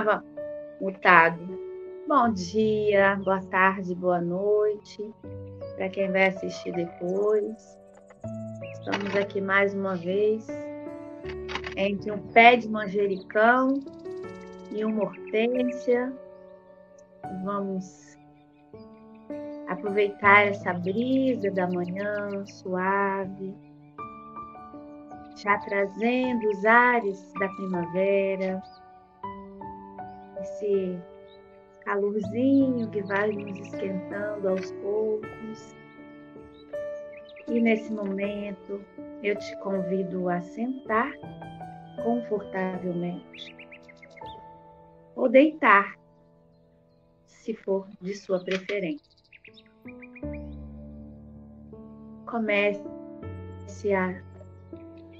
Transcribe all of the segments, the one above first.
Estava mutado. Bom dia, boa tarde, boa noite para quem vai assistir depois. Estamos aqui mais uma vez entre um pé de manjericão e uma hortênsia. Vamos aproveitar essa brisa da manhã suave já trazendo os ares da primavera, esse calorzinho que vai nos esquentando aos poucos. E nesse momento eu te convido a sentar confortavelmente ou deitar, se for de sua preferência. Comece a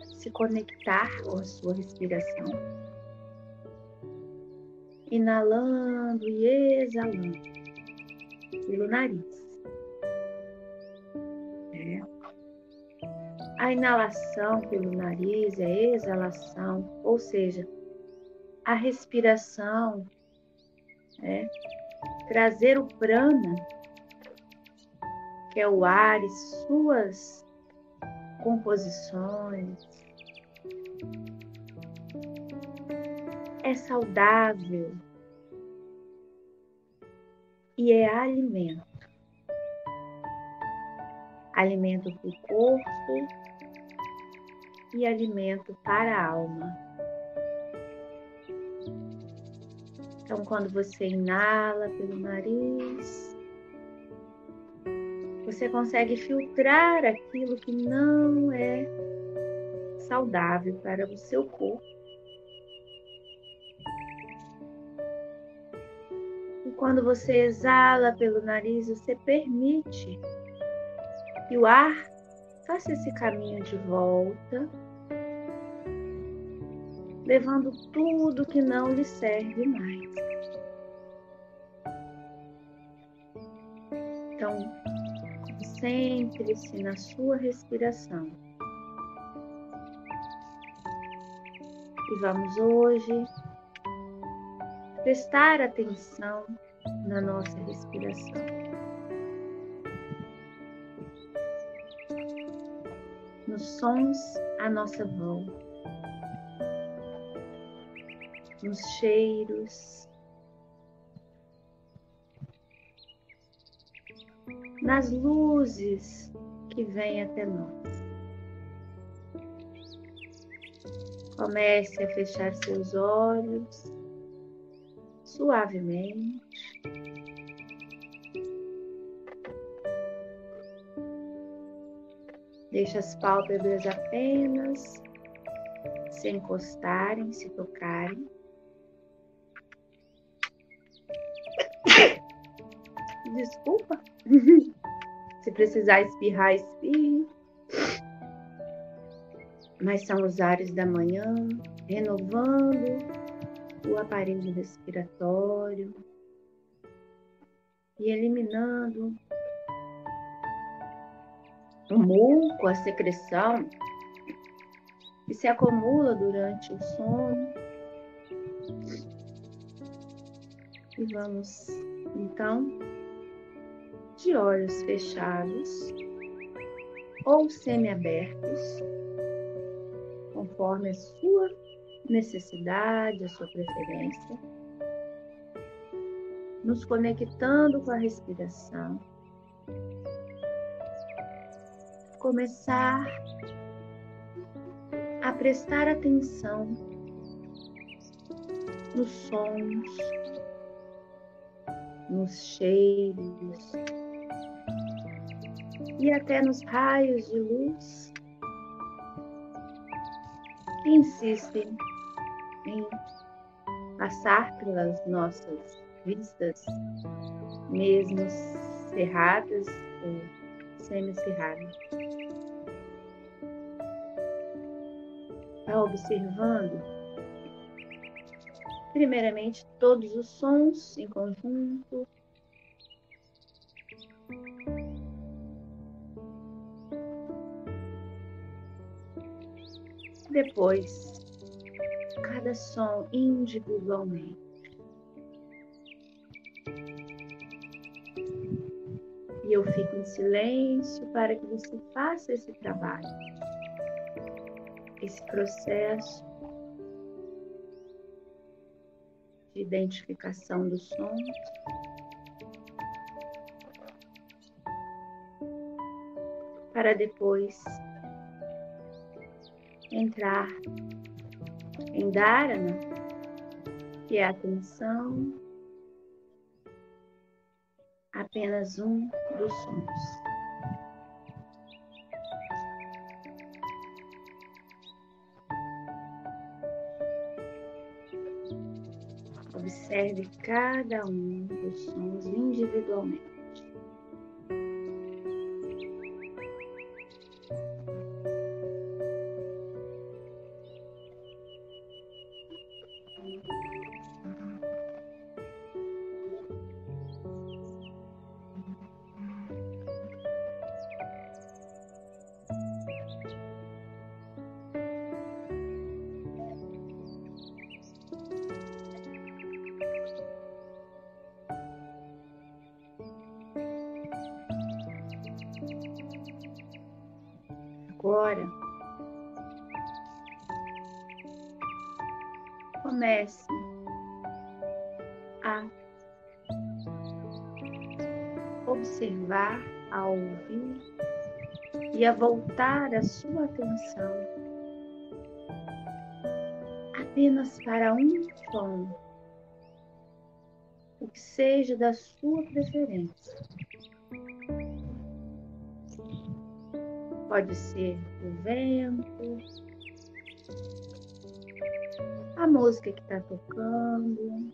se conectar com a sua respiração. Inalando e exalando pelo nariz. É. A inalação pelo nariz é a exalação, ou seja, a respiração, é, trazer o prana, que é o ar e suas composições, é saudável e é alimento. Alimento para o corpo e alimento para a alma. Então, quando você inala pelo nariz, você consegue filtrar aquilo que não é saudável para o seu corpo Quando você exala pelo nariz, você permite que o ar faça esse caminho de volta, levando tudo que não lhe serve mais. Então, concentre-se na sua respiração. E vamos hoje prestar atenção na nossa respiração. Nos sons à nossa volta, nos cheiros, nas luzes que vêm até nós. Comece a fechar seus olhos suavemente. Deixe as pálpebras apenas se encostarem, se tocarem. Desculpa. se precisar espirrar, espirre. Mas são os ares da manhã, renovando o aparelho respiratório e eliminando o muco, a secreção que se acumula durante o sono. E vamos então de olhos fechados ou semiabertos, conforme a sua necessidade, a sua preferência, nos conectando com a respiração, começar a prestar atenção nos sons, nos cheiros e até nos raios de luz que insistem em passar pelas nossas vistas, mesmo cerradas ou semicerradas. Está observando, primeiramente, todos os sons em conjunto. Depois, cada som individualmente. E eu fico em silêncio para que você faça esse trabalho, esse processo de identificação dos sons. Para depois entrar em Dharana, que é atenção, apenas um dos sons. Observe cada um dos sons individualmente. Observar, a ouvir e a voltar a sua atenção apenas para um som, o que seja da sua preferência. Pode ser o vento, a música que está tocando,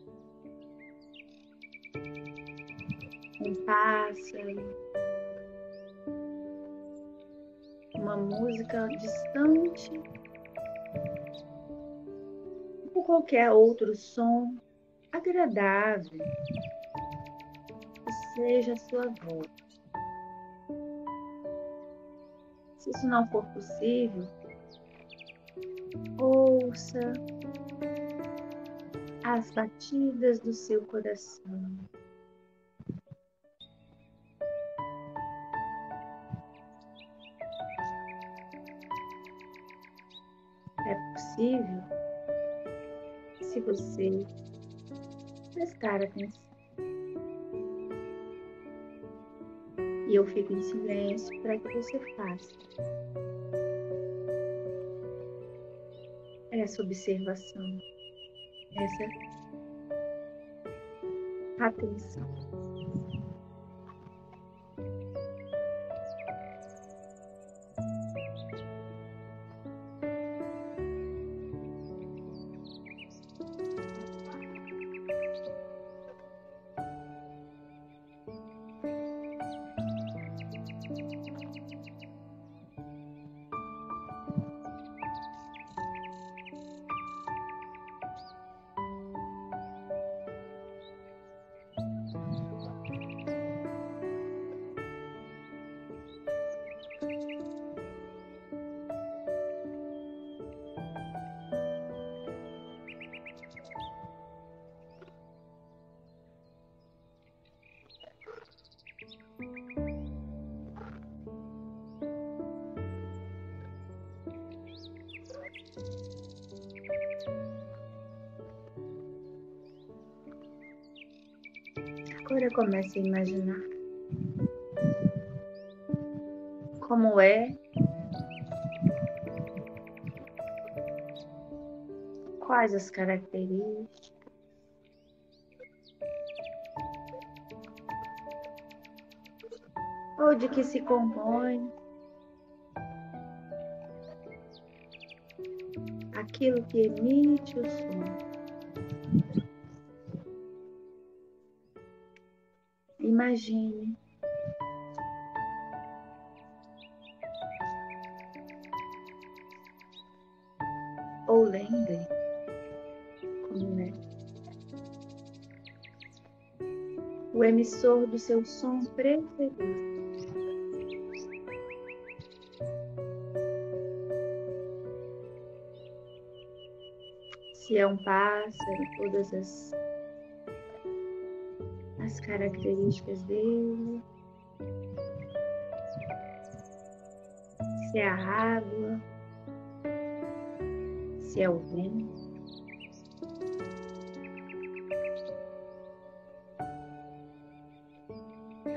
pássaro, uma música distante, ou qualquer outro som agradável que seja a sua voz. Se isso não for possível, ouça as batidas do seu coração. Você prestar atenção. E eu fico em silêncio para que você faça essa observação, essa atenção. Agora comece a imaginar como é, quais as características. Ou de que se compõe aquilo que emite o som. Imagine. Ou lembre. Como é? O emissor do seu som preferido. Se é um pássaro, todas as, características dele. Se é a água, se é o vento.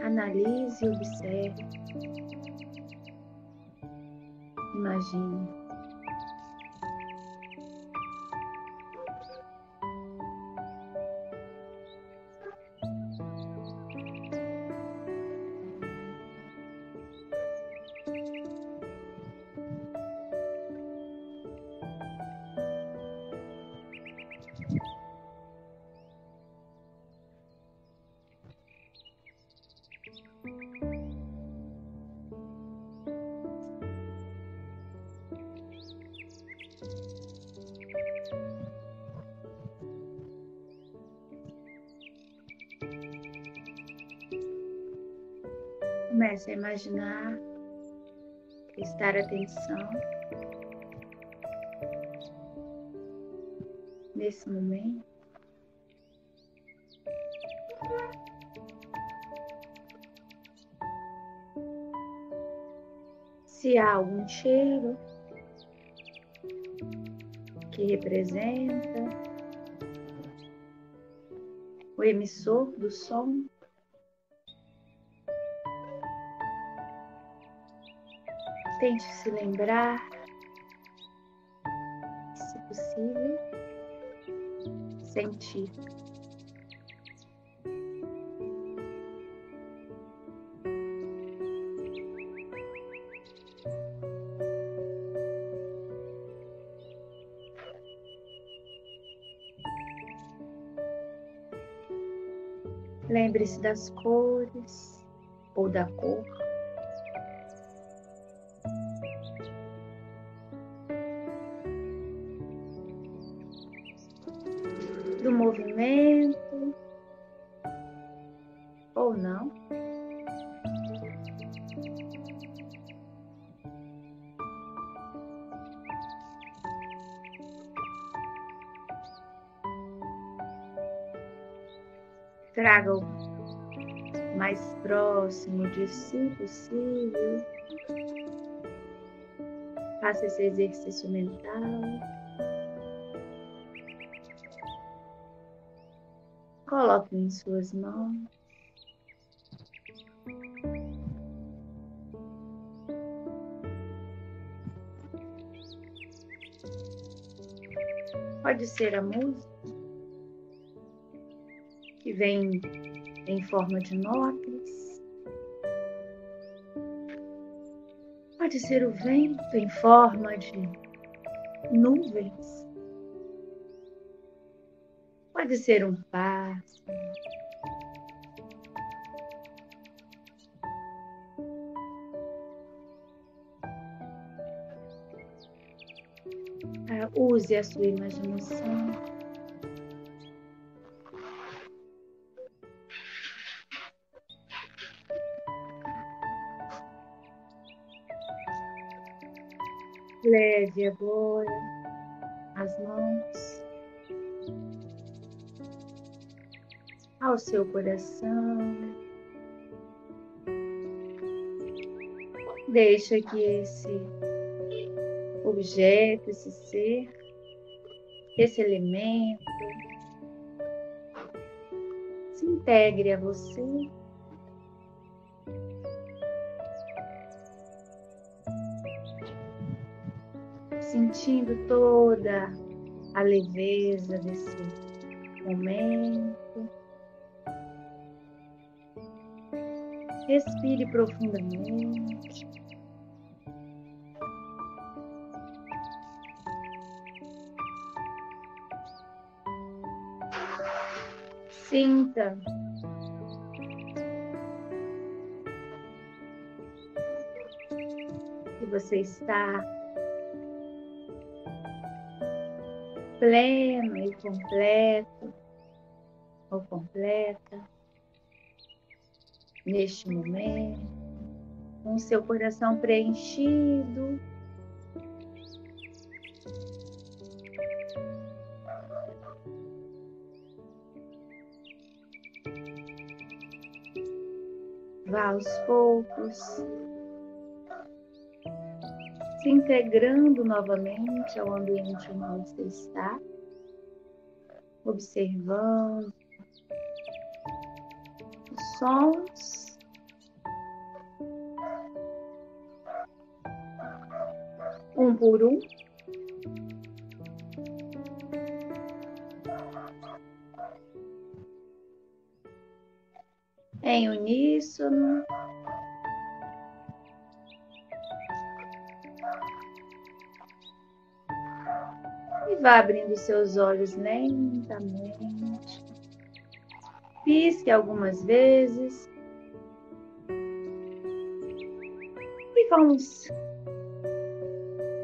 Analise e observe. Imagine. Imaginar, prestar atenção nesse momento. Se há algum cheiro que representa o emissor do som. Tente se lembrar, se possível, sentir. Lembre-se das cores ou da cor. Próximo de si possível. Faça esse exercício mental. Coloque em suas mãos. Pode ser a música que vem em forma de notas. Pode ser o vento em forma de nuvens. Pode ser um pássaro. Ah, use a sua imaginação. Leve agora as mãos. Ao seu coração. Deixa que esse objeto, esse ser, esse elemento se integre a você sentindo toda a leveza desse momento. Respire profundamente. Sinta que você está pleno e completo ou completa neste momento, com seu coração preenchido. Vá aos poucos, integrando novamente ao ambiente onde você está, observando os sons. Um por um. Em uníssono. Vá abrindo seus olhos lentamente. Pisque algumas vezes. E vamos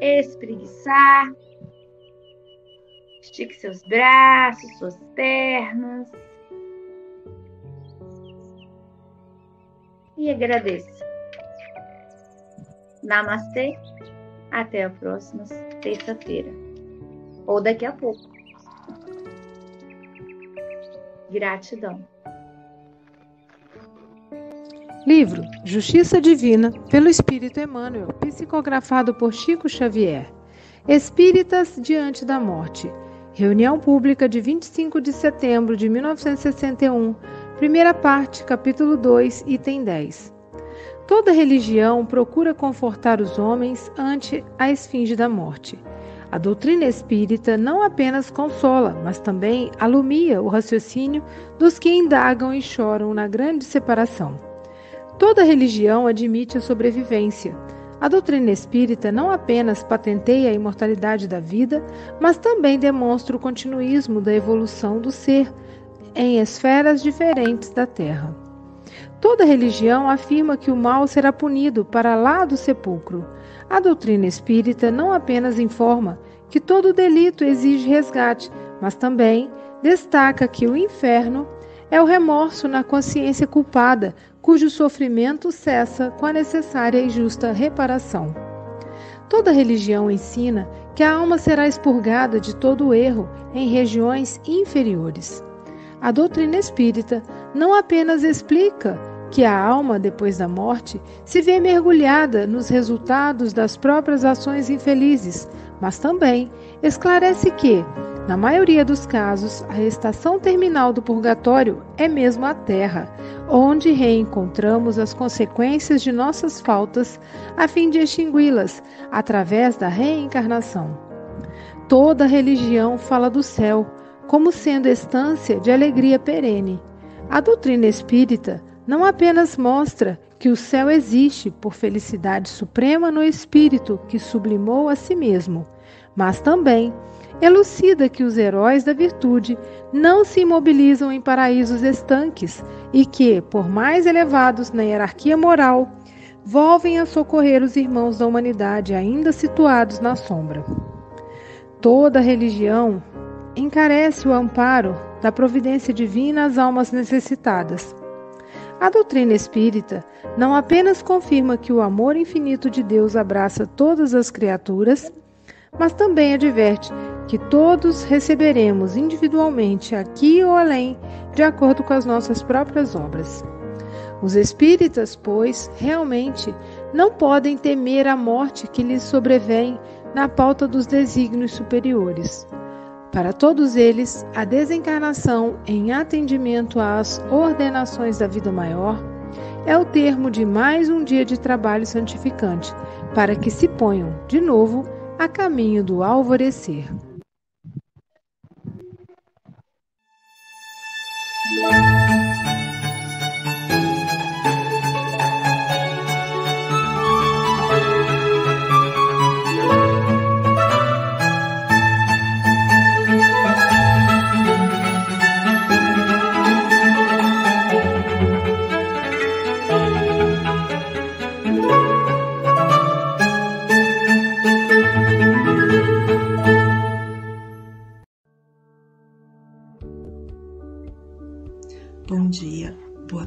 espreguiçar. Estique seus braços, suas pernas. E agradeça. Namastê. Até a próxima terça-feira ou daqui a pouco. Gratidão. Livro Justiça Divina, pelo Espírito Emmanuel, psicografado por Chico Xavier. Espíritas diante da morte. Reunião pública de 25 de setembro de 1961, primeira parte, capítulo 2, item 10. Toda religião procura confortar os homens ante a esfinge da morte. A doutrina espírita não apenas consola, mas também alumia o raciocínio dos que indagam e choram na grande separação. Toda religião admite a sobrevivência. A doutrina espírita não apenas patenteia a imortalidade da vida, mas também demonstra o continuismo da evolução do ser em esferas diferentes da Terra. Toda religião afirma que o mal será punido para lá do sepulcro. A doutrina espírita não apenas informa que todo delito exige resgate, mas também destaca que o inferno é o remorso na consciência culpada, cujo sofrimento cessa com a necessária e justa reparação. Toda religião ensina que a alma será expurgada de todo erro em regiões inferiores. A doutrina espírita não apenas explica que a alma, depois da morte, se vê mergulhada nos resultados das próprias ações infelizes, mas também esclarece que, na maioria dos casos, a estação terminal do purgatório é mesmo a Terra, onde reencontramos as consequências de nossas faltas a fim de extingui-las através da reencarnação. Toda religião fala do céu como sendo estância de alegria perene. A doutrina espírita não apenas mostra que o céu existe por felicidade suprema no espírito que sublimou a si mesmo, mas também elucida que os heróis da virtude não se imobilizam em paraísos estanques e que, por mais elevados na hierarquia moral, volvem a socorrer os irmãos da humanidade ainda situados na sombra. Toda religião encarece o amparo da providência divina às almas necessitadas a doutrina espírita não apenas confirma que o amor infinito de Deus abraça todas as criaturas, mas também adverte que todos receberemos individualmente aqui ou além, de acordo com as nossas próprias obras. Os espíritas, pois, realmente não podem temer a morte que lhes sobrevém na pauta dos desígnios superiores. Para todos eles, a desencarnação, em atendimento às ordenações da vida maior, é o termo de mais um dia de trabalho santificante, para que se ponham, de novo, a caminho do alvorecer.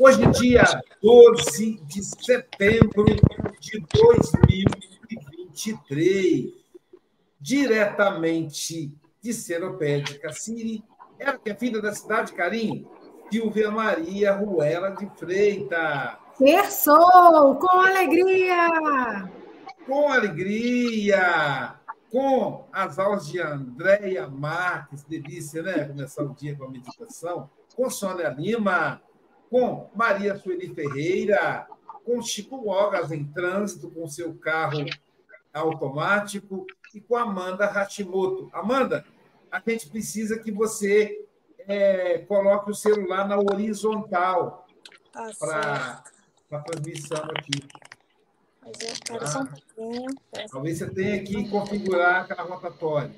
Hoje, dia 12 de setembro de 2023, diretamente de Seropé de Cassiri, ela que é filha da cidade de Carim, Silvia Maria Ruela de Freitas. Terçou, com alegria! Com alegria! Com as aulas de Andréia Marques, delícia, né? Começar o dia com a meditação. Com Sônia Lima, com Maria Sueli Ferreira, com Chico Logas em trânsito, com seu carro automático, e com Amanda Hashimoto. Amanda, a gente precisa que você é, coloque o celular na horizontal Tá para a transmissão aqui. Mas eu quero só um pouquinho. Espera só- Talvez você tenha que configurar aquela rotatória.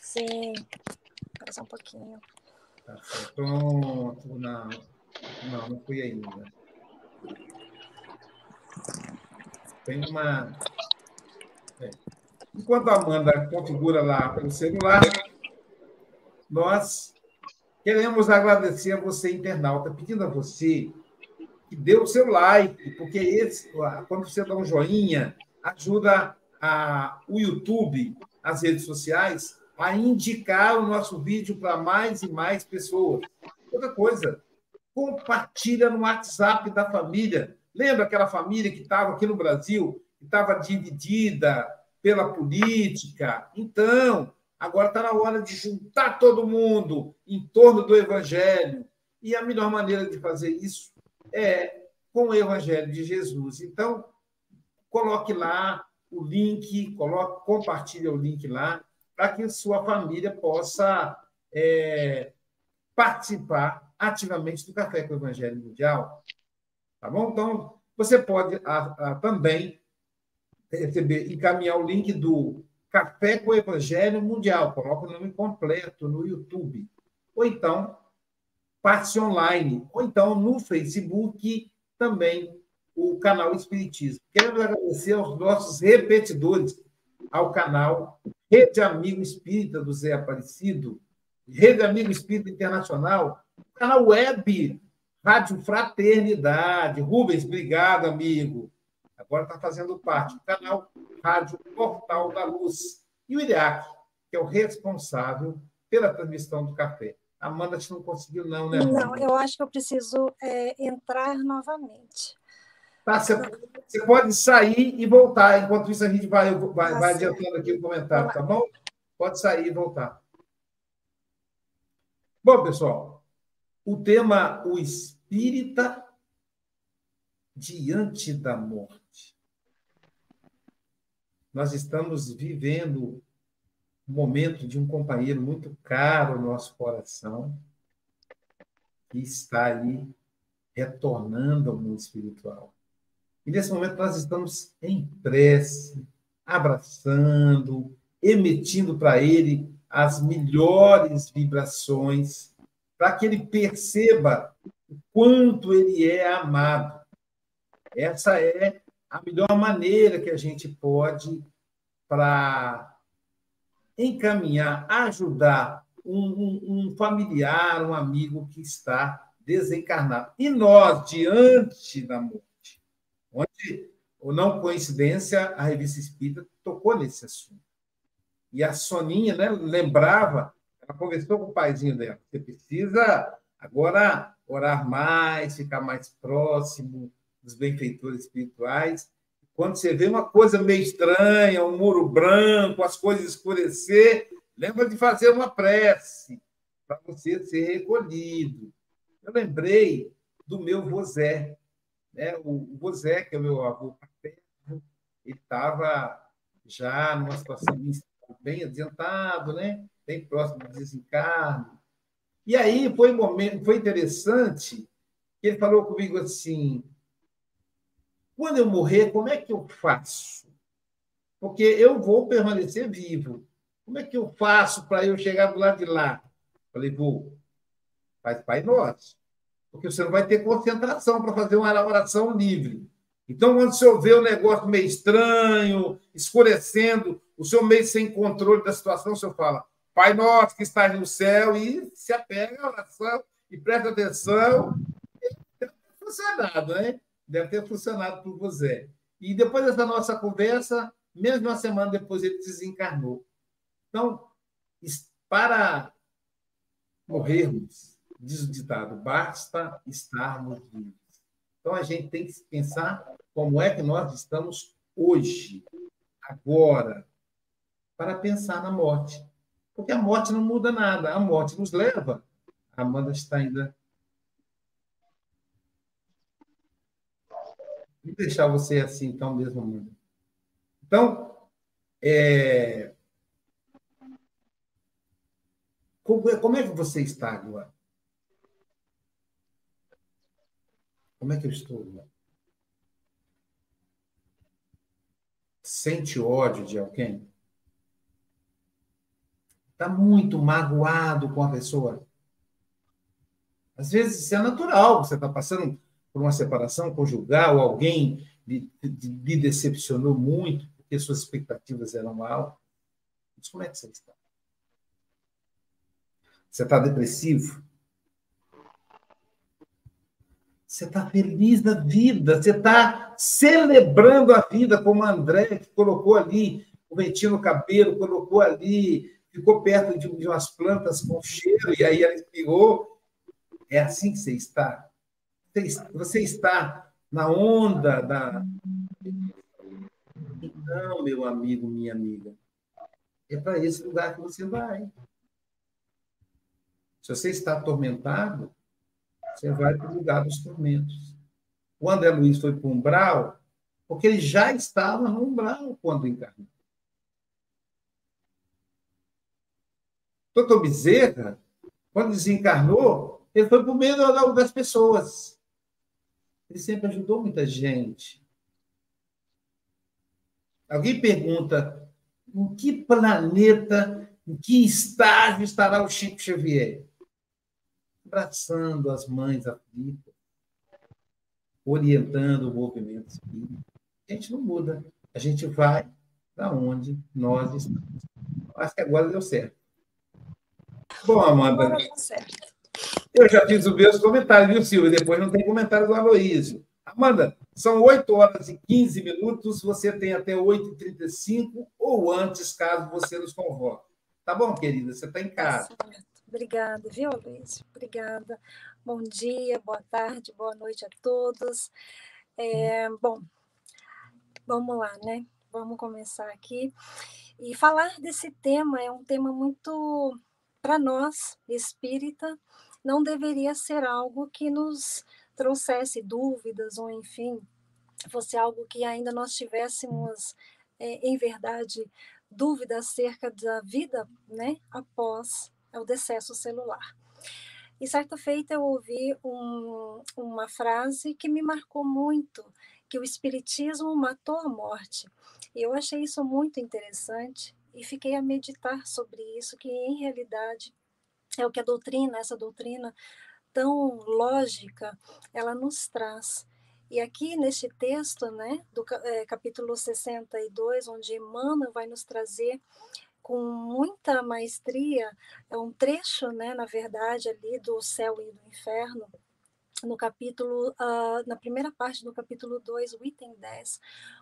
Sim. Espera só um pouquinho. Tá. Pronto. Não, não, não fui ainda. Tem uma. É. Enquanto a Amanda configura lá pelo celular, nós queremos agradecer a você, internauta, pedindo a você que dê o seu like, porque esse, quando você dá um joinha, ajuda a, o YouTube, as redes sociais, a indicar o nosso vídeo para mais e mais pessoas. Outra coisa, compartilha no WhatsApp da família. Lembra aquela família que estava aqui no Brasil, que estava dividida pela política? Então, agora está na hora de juntar todo mundo em torno do Evangelho. E a melhor maneira de fazer isso é com o Evangelho de Jesus. Então, coloque lá o link, coloque, compartilhe o link lá, para que sua família possa é, participar ativamente do Café com o Evangelho Mundial. Tá bom? Então, você pode a, a, também receber, encaminhar o link do Café com o Evangelho Mundial. Coloca o nome completo no YouTube. Ou então, passe online. Ou então, no Facebook, também o canal Espiritismo. Queremos agradecer aos nossos repetidores, ao canal Rede Amigo Espírita do Zé Aparecido, Rede Amigo Espírita Internacional, canal web Rádio Fraternidade. Rubens, obrigado, amigo. Agora está fazendo parte do canal Rádio Portal da Luz. E o IDEAC, que é o responsável pela transmissão do café. Amanda, a gente não conseguiu, não, né? Amanda? Não, eu acho que eu preciso é, entrar novamente. Tá, você, você, pode sair e voltar. Enquanto isso, a gente vai, vai, Tá vai adiantando aqui o comentário, tá bom? Pode sair e voltar. Bom, pessoal, o tema o espírita diante da morte. Nós estamos vivendo um momento de um companheiro muito caro ao nosso coração, que está aí retornando ao mundo espiritual. E nesse momento nós estamos em prece, abraçando, emitindo para ele as melhores vibrações, para que ele perceba o quanto ele é amado. Essa é a melhor maneira que a gente pode para encaminhar, ajudar um, um, um familiar, um amigo que está desencarnado. E nós, diante da morte, onde, ou não coincidência, a revista Espírita tocou nesse assunto. E a Soninha né, lembrava, ela conversou com o paizinho dela, você precisa agora orar mais, ficar mais próximo dos benfeitores espirituais. Quando você vê uma coisa meio estranha, um muro branco, as coisas escurecer, lembra de fazer uma prece para você ser recolhido. Eu lembrei do meu vozé. né, o José, que é meu avô paterno, ele estava já numa situação bem adiantado, né? Bem próximo do desencarno. E aí foi, um momento, foi interessante que ele falou comigo assim: quando eu morrer, como é que eu faço? Porque eu vou permanecer vivo. Como é que eu faço para eu chegar do lado de lá? Falei, vou. Faz Pai Nosso. Porque você não vai ter concentração para fazer uma oração livre. Então, quando o senhor vê o negócio meio estranho, escurecendo, o senhor meio sem controle da situação, o senhor fala, Pai nosso que estás no céu, e se apega à oração e presta atenção. Deve ter funcionado, né? Deve ter funcionado para você. E depois dessa nossa conversa, menos de uma semana depois, ele desencarnou. Então, para morrermos, diz o ditado, basta estarmos vivos. Então, a gente tem que pensar como é que nós estamos hoje, agora, para pensar na morte. Porque a morte não muda nada, a morte nos leva. A Amanda está ainda. Vou deixar você assim, então, mesmo, Amanda. Então, é... como é que você está agora? Como é que eu estou? Sente ódio de alguém? Está muito magoado com a pessoa? Às vezes isso é natural, você está passando por uma separação conjugal, alguém lhe, decepcionou muito, porque suas expectativas eram altas. Mas como é que você está? Você está depressivo? Você está feliz da vida, você está celebrando a vida, como a André, que colocou ali o ventinho no cabelo, colocou ali, ficou perto de, umas plantas com cheiro, e aí ela espirrou. É assim que você está. Você está na onda da. Não, meu amigo, minha amiga. É para esse lugar que você vai. Se você está atormentado, você vai para o lugar dos tormentos. O André Luiz foi para o umbral porque ele já estava no umbral quando encarnou. Doutor Bezerra, quando desencarnou, ele foi por meio das pessoas. Ele sempre ajudou muita gente. Alguém pergunta em que planeta, em que estágio estará o Chico Xavier? abraçando as mães aflitas, orientando o movimento espírita. A gente não muda, a gente vai para onde nós estamos. Acho que agora deu certo. Bom, Amanda, eu já fiz os meus comentários, viu, Silvia? Depois não tem comentário do Aloísio. Amanda, são 8 horas e 15 minutos, você tem até 8h35 ou antes, caso você nos convoque. Tá bom, querida? Você está em casa. Tá Obrigada, viu, Luiz? Obrigada. Bom dia, boa tarde, boa noite a todos. É, bom, vamos lá, né? Vamos começar aqui. E falar desse tema é um tema muito, para nós, espírita, não deveria ser algo que nos trouxesse dúvidas ou, enfim, fosse algo que ainda nós tivéssemos, é, em verdade, dúvidas acerca da vida né, após o decesso celular. E certa feita eu ouvi um, uma frase que me marcou muito, que o espiritismo matou a morte. E eu achei isso muito interessante e fiquei a meditar sobre isso, que em realidade é o que a doutrina, essa doutrina tão lógica, ela nos traz. E aqui neste texto, né, do é, capítulo 62, onde Emmanuel vai nos trazer com muita maestria, é um trecho, né, na verdade, ali do céu e do inferno, no capítulo, uh, na primeira parte do capítulo 2, o item 10,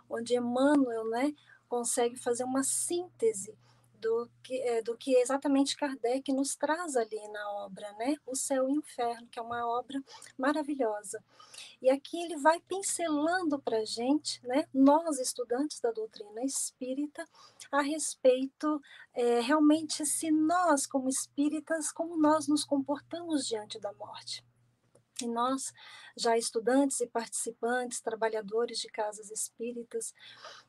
onde Emmanuel né, consegue fazer uma síntese do que, é, do que exatamente Kardec nos traz ali na obra, né? O Céu e o Inferno, que é uma obra maravilhosa. E aqui ele vai pincelando para a gente, né, nós estudantes da doutrina espírita, a respeito é, realmente se nós, como espíritas, como nós nos comportamos diante da morte. E nós, já estudantes e participantes, trabalhadores de casas espíritas,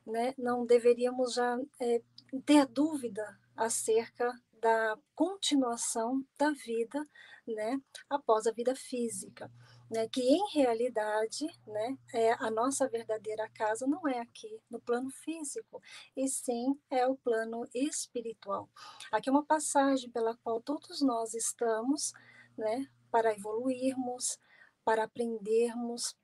né, não deveríamos já é, ter dúvida acerca da continuação da vida né, após a vida física né, que em realidade né, é, a nossa verdadeira casa não é aqui no plano físico, e sim é o plano espiritual. Aqui é uma passagem pela qual todos nós estamos né, para evoluirmos, para aprendermos,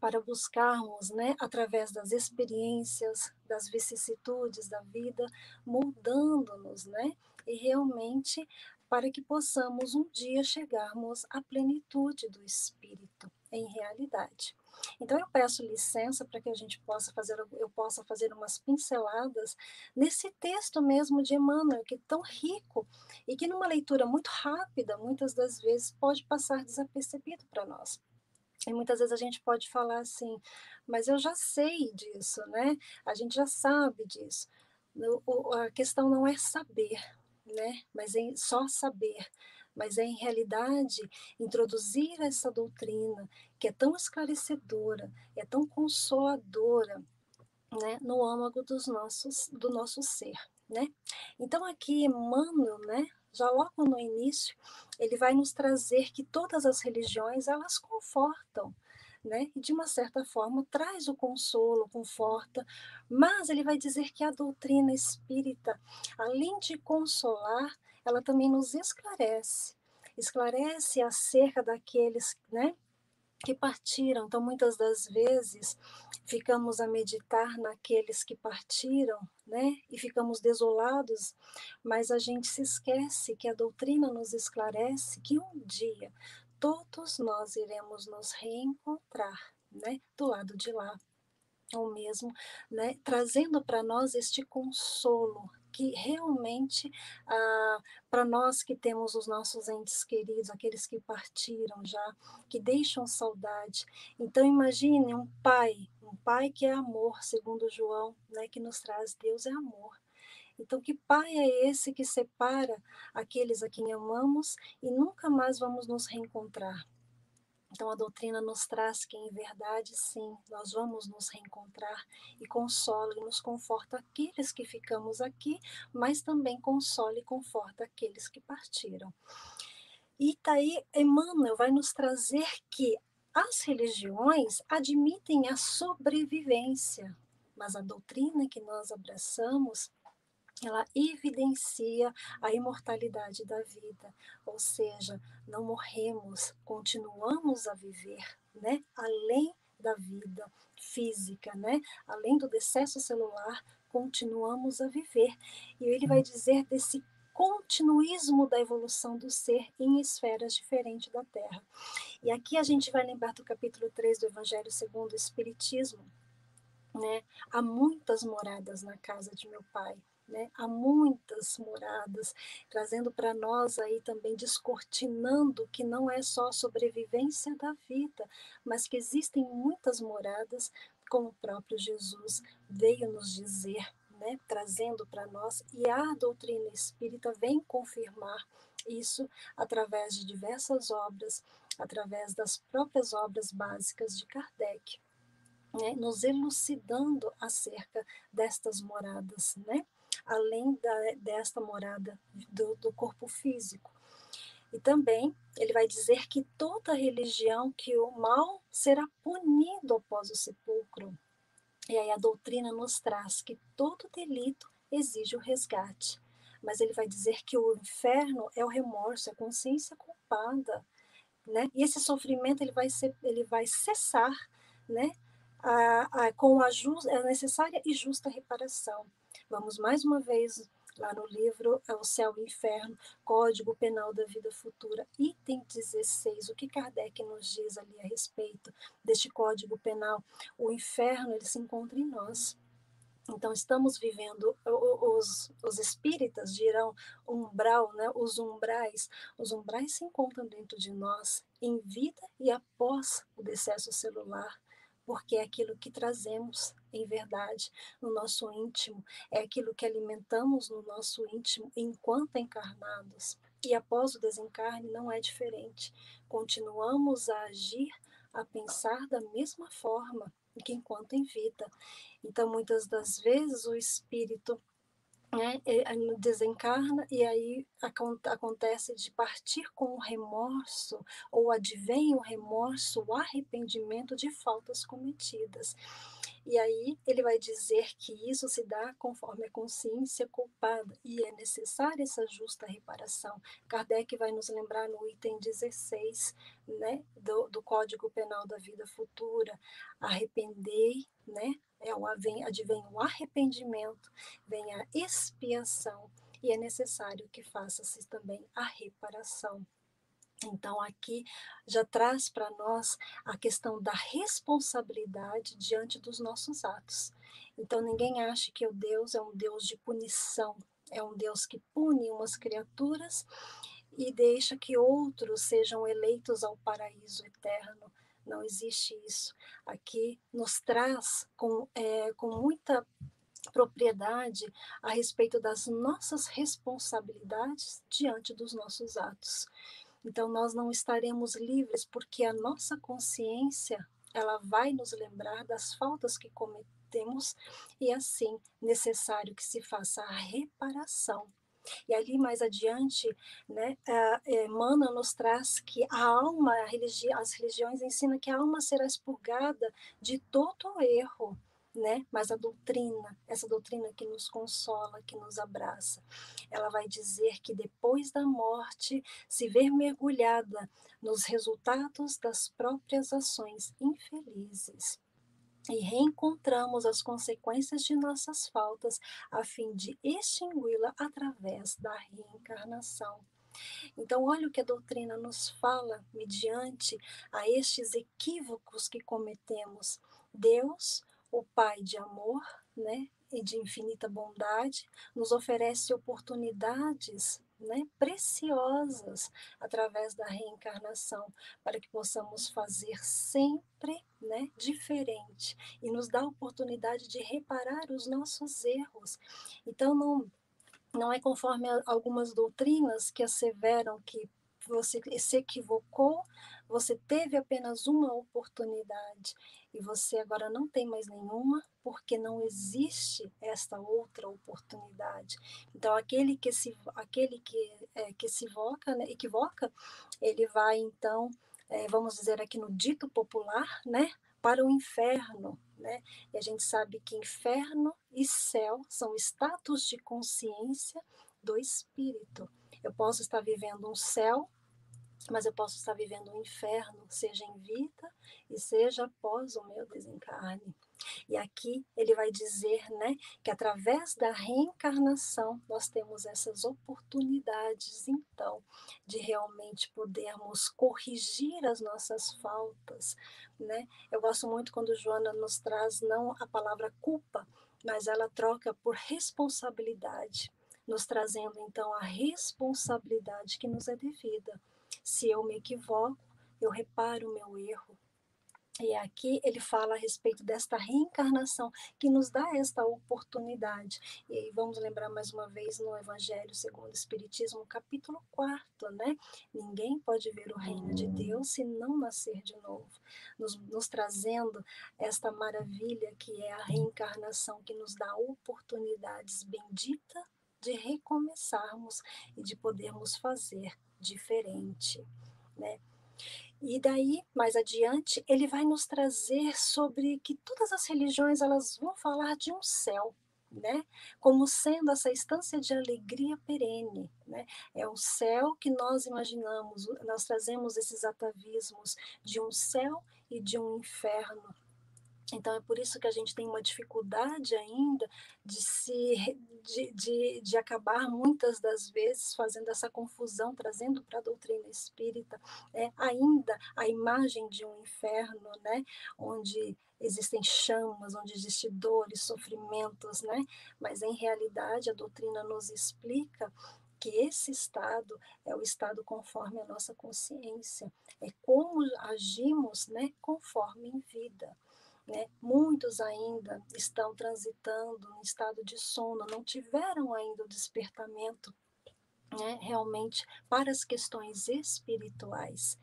para buscarmos, né, através das experiências, das vicissitudes da vida, mudando-nos, né, e realmente para que possamos um dia chegarmos à plenitude do Espírito em realidade. Então eu peço licença para que a gente possa fazer, eu possa fazer umas pinceladas nesse texto mesmo de Emmanuel, que é tão rico e que numa leitura muito rápida, muitas das vezes pode passar desapercebido para nós. E muitas vezes a gente pode falar assim, mas eu já sei disso, né? A gente já sabe disso. A questão não é saber, né? Mas é só saber, mas é em realidade introduzir essa doutrina que é tão esclarecedora, é tão consoladora, né, no âmago dos nossos do nosso ser, né? Então aqui Emmanuel, né, já logo no início, ele vai nos trazer que todas as religiões elas confortam, né? E de uma certa forma traz o consolo, conforta, mas ele vai dizer que a doutrina espírita, além de consolar, ela também nos esclarece, esclarece acerca daqueles, né? Que partiram. Então, muitas das vezes, ficamos a meditar naqueles que partiram, né? E ficamos desolados, mas a gente se esquece que a doutrina nos esclarece que um dia todos nós iremos nos reencontrar, né, do lado de lá, ou mesmo, né, trazendo para nós este consolo que realmente ah, para nós que temos os nossos entes queridos, aqueles que partiram já, que deixam saudade. Então imagine um pai, um pai que é amor, segundo João, né, que nos traz Deus é amor. Então, que pai é esse que separa aqueles a quem amamos e nunca mais vamos nos reencontrar? Então, a doutrina nos traz que, em verdade, sim, nós vamos nos reencontrar e consola e nos conforta aqueles que ficamos aqui, mas também consola e conforta aqueles que partiram. E tá Emmanuel vai nos trazer que as religiões admitem a sobrevivência, mas a doutrina que nós abraçamos ela evidencia a imortalidade da vida, ou seja, não morremos, continuamos a viver, né? Além da vida física, né? Além do decesso celular, continuamos a viver. E ele vai dizer desse continuismo da evolução do ser em esferas diferentes da Terra. E aqui a gente vai lembrar do capítulo 3 do Evangelho segundo o Espiritismo, né? Há muitas moradas na casa de meu pai né? Há muitas moradas, trazendo para nós aí também, descortinando que não é só a sobrevivência da vida, mas que existem muitas moradas, como o próprio Jesus veio nos dizer, né? trazendo para nós, e a doutrina espírita vem confirmar isso através de diversas obras, através das próprias obras básicas de Kardec. Né, nos elucidando acerca destas moradas, né? Além da, desta morada do, do corpo físico. E também ele vai dizer que toda religião que o mal será punido após o sepulcro. E aí a doutrina nos traz que todo delito exige o resgate. Mas ele vai dizer que o inferno é o remorso, é a consciência culpada, né? E esse sofrimento ele vai ser, ele vai cessar, né? A, a, com a, just, a necessária e justa reparação. Vamos mais uma vez lá no livro é O Céu e o Inferno, Código Penal da Vida Futura, item 16, o que Kardec nos diz ali a respeito deste Código Penal. O inferno, ele se encontra em nós. Então, estamos vivendo, os, os espíritas dirão umbral, né? os umbrais. Os umbrais se encontram dentro de nós, em vida e após o decesso celular porque é aquilo que trazemos em verdade no nosso íntimo, é aquilo que alimentamos no nosso íntimo enquanto encarnados. E após o desencarne não é diferente. Continuamos a agir, a pensar da mesma forma que enquanto em vida. Então, muitas das vezes o espírito né, desencarna e aí acontece de partir com o remorso ou advém o remorso, o arrependimento de faltas cometidas. E aí ele vai dizer que isso se dá conforme a consciência culpada e é necessária essa justa reparação. Kardec vai nos lembrar no item 16 né, do, do Código Penal da Vida Futura, arrependei, né, é o, vem, advém o arrependimento, vem a expiação e é necessário que faça-se também a reparação. Então, aqui já traz para nós a questão da responsabilidade diante dos nossos atos. Então, ninguém acha que o Deus é um Deus de punição, é um Deus que pune umas criaturas e deixa que outros sejam eleitos ao paraíso eterno. Não existe isso. Aqui nos traz com, é, com muita propriedade a respeito das nossas responsabilidades diante dos nossos atos. Então nós não estaremos livres porque a nossa consciência, ela vai nos lembrar das faltas que cometemos e assim necessário que se faça a reparação. E ali mais adiante, né, Emmanuel nos traz que a alma, a religi as religiões ensinam que a alma será expurgada de todo erro, né? Mas a doutrina, essa doutrina que nos consola, que nos abraça, ela vai dizer que depois da morte se ver mergulhada nos resultados das próprias ações infelizes e reencontramos as consequências de nossas faltas a fim de extingui-la através da reencarnação. Então, olha o que a doutrina nos fala mediante a estes equívocos que cometemos. Deus o Pai de amor, né, e de infinita bondade, nos oferece oportunidades né, preciosas através da reencarnação, para que possamos fazer sempre né, diferente e nos dá a oportunidade de reparar os nossos erros. Então, não, não é conforme algumas doutrinas que asseveram que você se equivocou, você teve apenas uma oportunidade e você agora não tem mais nenhuma, porque não existe esta outra oportunidade. Então, aquele que se, aquele que, é, que se evoca, né, equivoca, ele vai então, é, vamos dizer aqui no dito popular, né, para o inferno, né? E a gente sabe que inferno e céu são status de consciência do espírito. Eu posso estar vivendo um céu, mas eu posso estar vivendo um inferno, seja em vida e seja após o meu desencarne. E aqui ele vai dizer, né, que através da reencarnação nós temos essas oportunidades, então, de realmente podermos corrigir as nossas faltas, né? Eu gosto muito quando Joana nos traz não a palavra culpa, mas ela troca por responsabilidade nos trazendo então a responsabilidade que nos é devida. Se eu me equivoco, eu reparo o meu erro. E aqui ele fala a respeito desta reencarnação que nos dá esta oportunidade. E aí vamos lembrar mais uma vez no Evangelho segundo o Espiritismo, capítulo 4, né? Ninguém pode ver o reino de Deus se não nascer de novo. Nos, nos trazendo esta maravilha que é a reencarnação, que nos dá oportunidades benditas de recomeçarmos e de podermos fazer diferente, né? E daí, mais adiante, ele vai nos trazer sobre que todas as religiões elas vão falar de um céu, né? Como sendo essa instância de alegria perene, né? É o céu que nós imaginamos, nós trazemos esses atavismos de um céu e de um inferno, então é por isso que a gente tem uma dificuldade ainda de se de, de, de acabar muitas das vezes fazendo essa confusão, trazendo para a doutrina espírita é, ainda a imagem de um inferno, né, onde existem chamas, onde existe dores, sofrimentos, né? Mas em realidade a doutrina nos explica que esse estado é o estado conforme a nossa consciência, é como agimos, né, conforme em vida. Né? Muitos ainda estão transitando em estado de sono, não tiveram ainda o despertamento né, realmente para as questões espirituais.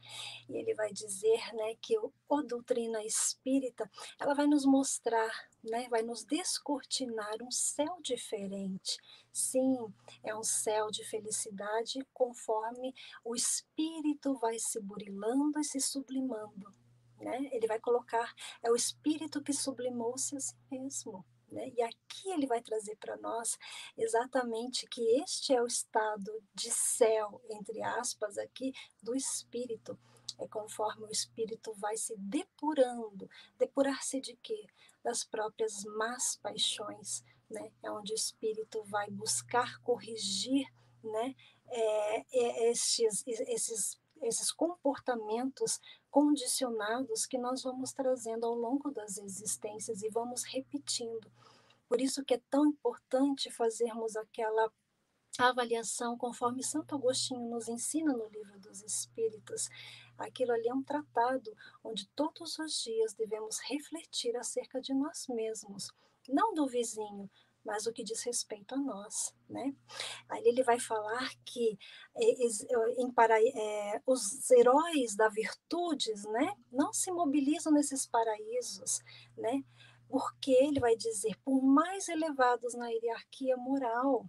E ele vai dizer né, que o, a doutrina espírita ela vai nos mostrar, né, vai nos descortinar um céu diferente. Sim, é um céu de felicidade conforme o espírito vai se burilando e se sublimando. Né? Ele vai colocar, é o espírito que sublimou-se a si mesmo. Né? E aqui ele vai trazer para nós exatamente que este é o estado de céu, entre aspas, aqui, do espírito. É conforme o espírito vai se depurando. Depurar-se de quê? Das próprias más paixões. Né? É onde o espírito vai buscar corrigir né? É, é, estes, esses esses comportamentos condicionados que nós vamos trazendo ao longo das existências e vamos repetindo. Por isso que é tão importante fazermos aquela avaliação conforme Santo Agostinho nos ensina no livro dos Espíritos. Aquilo ali é um tratado onde todos os dias devemos refletir acerca de nós mesmos, não do vizinho, mas o que diz respeito a nós, né? Aí ele vai falar que é, em para, é, os heróis da virtudes, né, não se mobilizam nesses paraísos, né? Porque ele vai dizer, por mais elevados na hierarquia moral,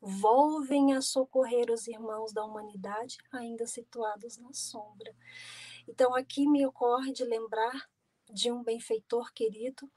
volvem a socorrer os irmãos da humanidade ainda situados na sombra. Então aqui me ocorre de lembrar de um benfeitor querido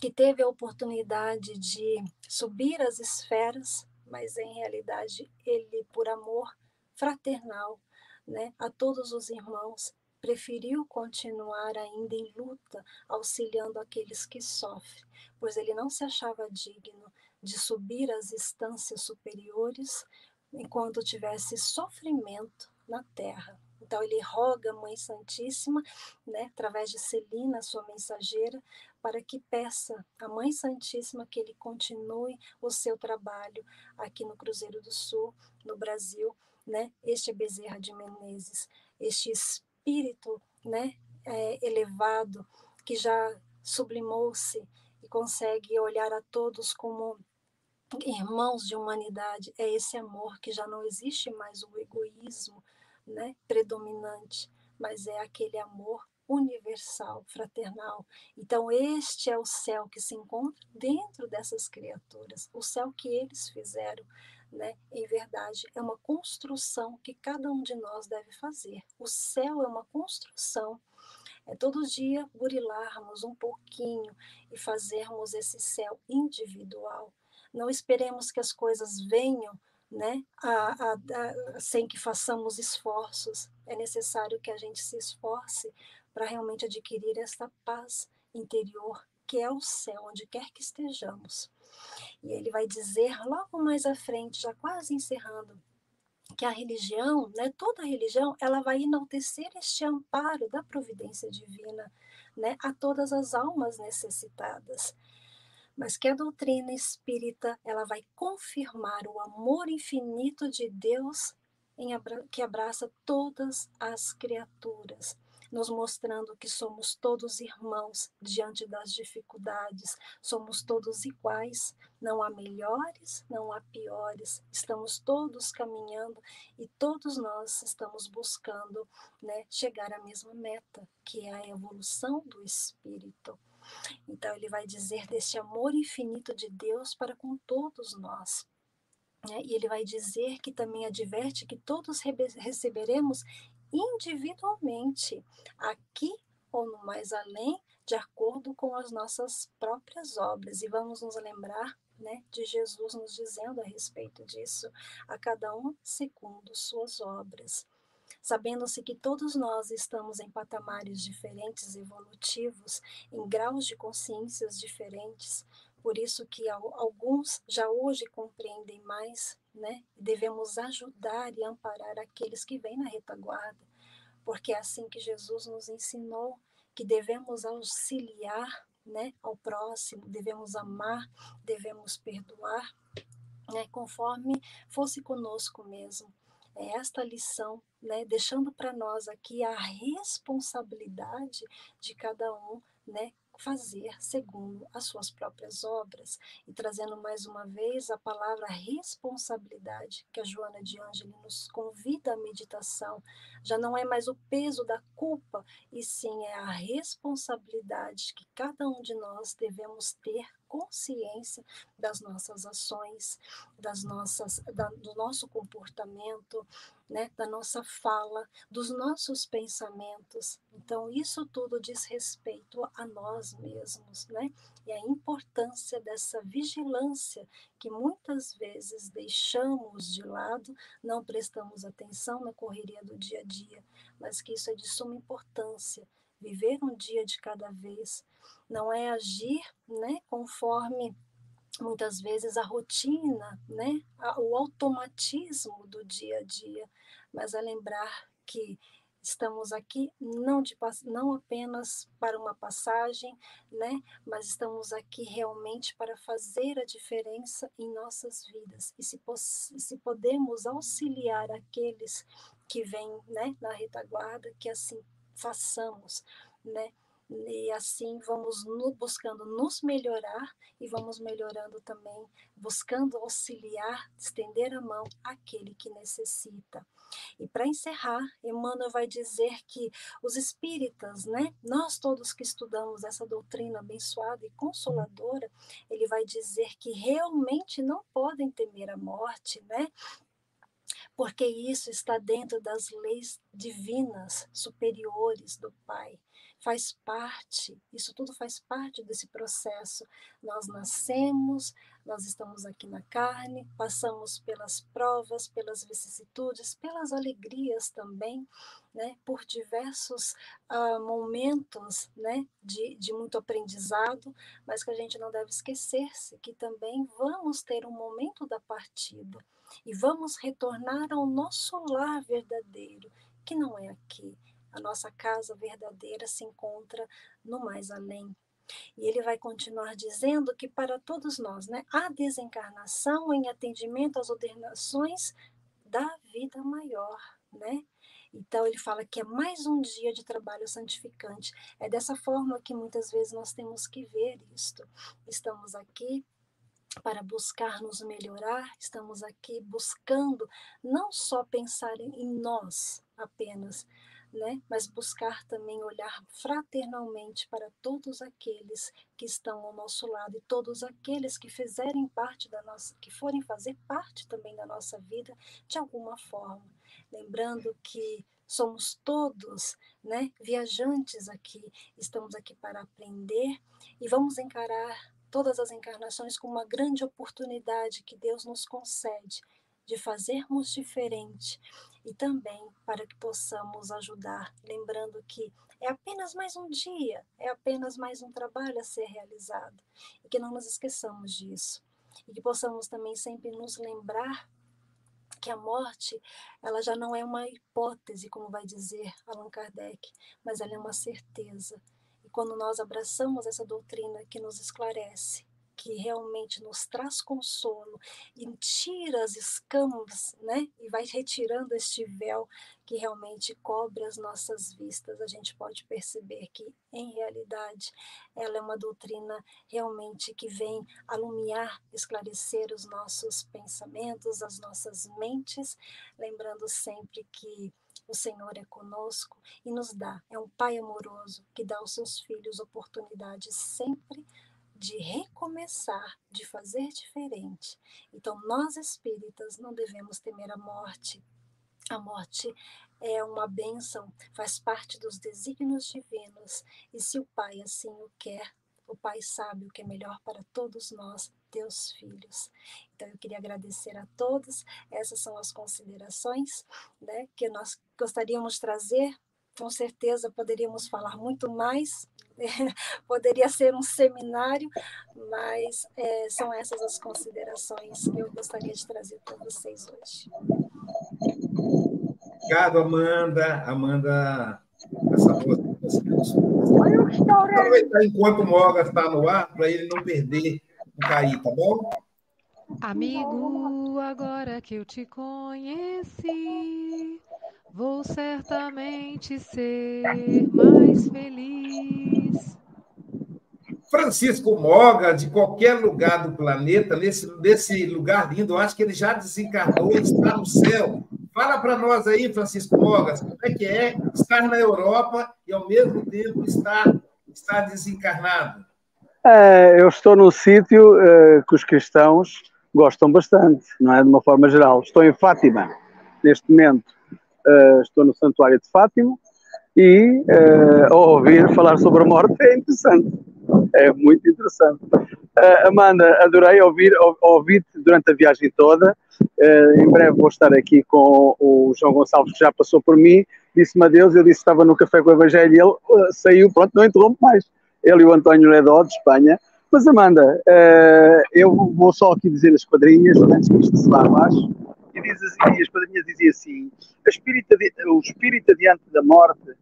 que teve a oportunidade de subir as esferas, mas em realidade ele, por amor fraternal né, a todos os irmãos, preferiu continuar ainda em luta, auxiliando aqueles que sofrem, pois ele não se achava digno de subir às instâncias superiores enquanto tivesse sofrimento na terra. Então ele roga a Mãe Santíssima, né, através de Celina, sua mensageira, para que peça à Mãe Santíssima que ele continue o seu trabalho aqui no Cruzeiro do Sul, no Brasil, né? Este Bezerra de Menezes, este espírito, né, é, elevado que já sublimou-se e consegue olhar a todos como irmãos de humanidade. É esse amor que já não existe mais o egoísmo, né, predominante, mas é aquele amor universal, fraternal. Então, este é o céu que se encontra dentro dessas criaturas, o céu que eles fizeram. Né? Em verdade, é uma construção que cada um de nós deve fazer. O céu é uma construção. É todo dia burilarmos um pouquinho e fazermos esse céu individual. Não esperemos que as coisas venham né, a, a, a, sem que façamos esforços. É necessário que a gente se esforce para realmente adquirir esta paz interior que é o céu, onde quer que estejamos. E ele vai dizer logo mais à frente, já quase encerrando, que a religião, né, toda religião, ela vai enaltecer este amparo da providência divina, né, a todas as almas necessitadas. Mas que a doutrina espírita, ela vai confirmar o amor infinito de Deus abra que abraça todas as criaturas nos mostrando que somos todos irmãos diante das dificuldades, somos todos iguais, não há melhores, não há piores, estamos todos caminhando e todos nós estamos buscando né, chegar à mesma meta, que é a evolução do espírito. Então, ele vai dizer desse amor infinito de Deus para com todos nós. Né? E ele vai dizer que também adverte que todos receberemos individualmente, aqui ou no mais além, de acordo com as nossas próprias obras. E vamos nos lembrar né, de Jesus nos dizendo a respeito disso, a cada um segundo suas obras. Sabendo-se que todos nós estamos em patamares diferentes, evolutivos, em graus de consciências diferentes, por isso que alguns já hoje compreendem mais, né? Devemos ajudar e amparar aqueles que vêm na retaguarda, porque é assim que Jesus nos ensinou que devemos auxiliar, né, ao próximo, devemos amar, devemos perdoar, né, conforme fosse conosco mesmo. É esta lição, né, deixando para nós aqui a responsabilidade de cada um, né, fazer segundo as suas próprias obras. E trazendo mais uma vez a palavra responsabilidade, que a Joana de Ângeli nos convida à meditação. Já não é mais o peso da culpa, e sim é a responsabilidade que cada um de nós devemos ter consciência das nossas ações, das nossas, da, do nosso comportamento, né, da nossa fala, dos nossos pensamentos. Então, isso tudo diz respeito a nós mesmos, né? E a importância dessa vigilância que muitas vezes deixamos de lado, não prestamos atenção na correria do dia a dia, mas que isso é de suma importância. Viver um dia de cada vez, não é agir, né, conforme muitas vezes a rotina, né, o automatismo do dia a dia, mas é lembrar que estamos aqui não, de, não apenas para uma passagem, né, mas estamos aqui realmente para fazer a diferença em nossas vidas. E se, se podemos auxiliar aqueles que vêm né, na retaguarda, que assim façamos, né, e assim vamos no, buscando nos melhorar e vamos melhorando também, buscando auxiliar, estender a mão àquele que necessita. E para encerrar, Emmanuel vai dizer que os espíritas, né, nós todos que estudamos essa doutrina abençoada e consoladora, ele vai dizer que realmente não podem temer a morte, né? Porque isso está dentro das leis divinas superiores do Pai faz parte, isso tudo faz parte desse processo. Nós nascemos, nós estamos aqui na carne, passamos pelas provas, pelas vicissitudes, pelas alegrias também, né, por diversos uh, momentos né, de, de muito aprendizado, mas que a gente não deve esquecer-se que também vamos ter um momento da partida e vamos retornar ao nosso lar verdadeiro, que não é aqui, a nossa casa verdadeira se encontra no mais além. E ele vai continuar dizendo que para todos nós, né, a desencarnação em atendimento às ordenações da vida maior, né? Então ele fala que é mais um dia de trabalho santificante. É dessa forma que muitas vezes nós temos que ver isto. Estamos aqui para buscar nos melhorar, estamos aqui buscando não só pensar em nós apenas, né? mas buscar também olhar fraternalmente para todos aqueles que estão ao nosso lado e todos aqueles que fizerem parte da nossa, que forem fazer parte também da nossa vida de alguma forma, lembrando que somos todos, né, viajantes aqui, estamos aqui para aprender e vamos encarar todas as encarnações como uma grande oportunidade que Deus nos concede de fazermos diferente e também para que possamos ajudar, lembrando que é apenas mais um dia, é apenas mais um trabalho a ser realizado e que não nos esqueçamos disso e que possamos também sempre nos lembrar que a morte ela já não é uma hipótese, como vai dizer Allan Kardec, mas ela é uma certeza. E quando nós abraçamos essa doutrina que nos esclarece que realmente nos traz consolo e tira as escamas, né? E vai retirando este véu que realmente cobre as nossas vistas. A gente pode perceber que, em realidade, ela é uma doutrina realmente que vem alumiar, esclarecer os nossos pensamentos, as nossas mentes, lembrando sempre que o Senhor é conosco e nos dá, é um Pai amoroso que dá aos seus filhos oportunidades sempre de recomeçar, de fazer diferente. Então, nós espíritas não devemos temer a morte. A morte é uma bênção, faz parte dos desígnios divinos, e se o Pai assim o quer, o Pai sabe o que é melhor para todos nós, teus filhos. Então, eu queria agradecer a todos. Essas são as considerações né, que nós gostaríamos de trazer. Com certeza poderíamos falar muito mais, poderia ser um seminário, mas é, são essas as considerações que eu gostaria de trazer para vocês hoje. Obrigado, Amanda. Amanda, essa moça. Aproveitar enquanto o Moga está no ar, para ele não perder o cair, tá bom? Amigo, agora que eu te conheci, vou certamente ser mais feliz. Francisco Moga, de qualquer lugar do planeta, nesse, nesse lugar lindo, eu acho que ele já desencarnou e está no céu. Fala para nós aí, Francisco Mogas, como é que é estar na Europa e, ao mesmo tempo, estar, estar desencarnado? É, eu estou num sítio é, que os cristãos gostam bastante, não é? De uma forma geral. Estou em Fátima, neste momento. É, estou no Santuário de Fátima e é, ouvir falar sobre a morte é interessante é muito interessante. Uh, Amanda, adorei ouvir, ouvir-te durante a viagem toda. Uh, em breve vou estar aqui com o João Gonçalves, que já passou por mim. Disse-me adeus, eu disse que estava no Café com o Evangelho e ele uh, saiu, pronto, não interrompe mais. Ele e o António Ledó, de Espanha. Mas, Amanda, eu vou só aqui dizer as quadrinhas, antes que isto se vá abaixo. E, diz assim, as quadrinhas diziam assim: espírito, o espírito diante da morte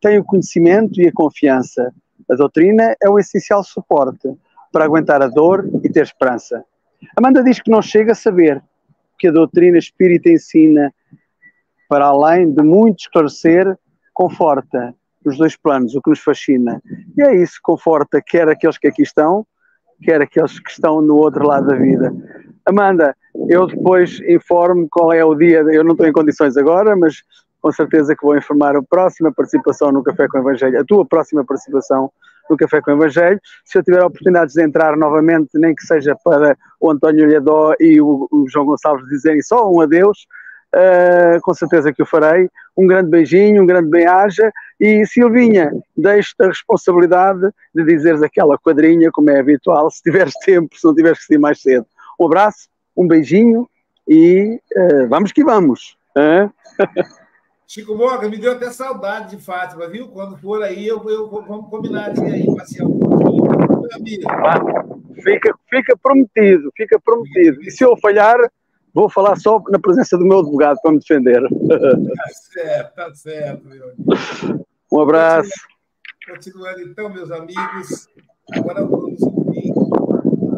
tem o conhecimento e a confiança a doutrina é o essencial suporte para aguentar a dor e ter esperança. Amanda diz que não chega a saber que a doutrina espírita ensina, para além de muito esclarecer, conforta nos dois planos, o que nos fascina. E é isso, conforta quer aqueles que aqui estão, quer aqueles que estão no outro lado da vida. Amanda, eu depois informo qual é o dia, eu não estou em condições agora, mas com certeza que vou informar a próxima participação no Café com o Evangelho, a tua próxima participação no Café com o Evangelho. Se eu tiver oportunidades de entrar novamente, nem que seja para o António Lhadó e o, o João Gonçalves dizerem só um adeus, uh, com certeza que o farei. Um grande beijinho, um grande bem-aja e Silvinha, deixo-te a responsabilidade de dizeres aquela quadrinha, como é habitual, se tiveres tempo, se não tiveres que sair mais cedo. Um abraço, um beijinho e uh, vamos que vamos. Chico Moga, me deu até saudade de Fátima, viu? Quando for aí, eu, eu vamos combinar de ir aí, passear um pouquinho. Fica, fica prometido, fica prometido. E se eu falhar, vou falar só na presença do meu advogado para me defender. Tá certo, tá certo, meu amigo. Um abraço. Continuando, então, meus amigos, agora vamos ouvir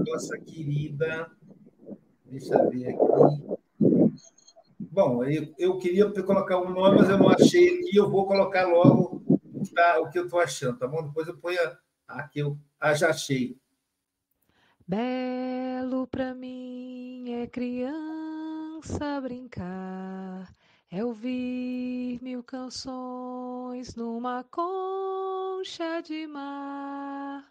nossa querida. Deixa eu ver aqui. Bom, eu, eu queria colocar um nome, mas eu não achei aqui. Eu vou colocar logo o que, tá, o que eu estou achando, tá bom? Depois eu ponho aqui, eu ah, já achei. Belo para mim é criança brincar, é ouvir mil canções numa concha de mar.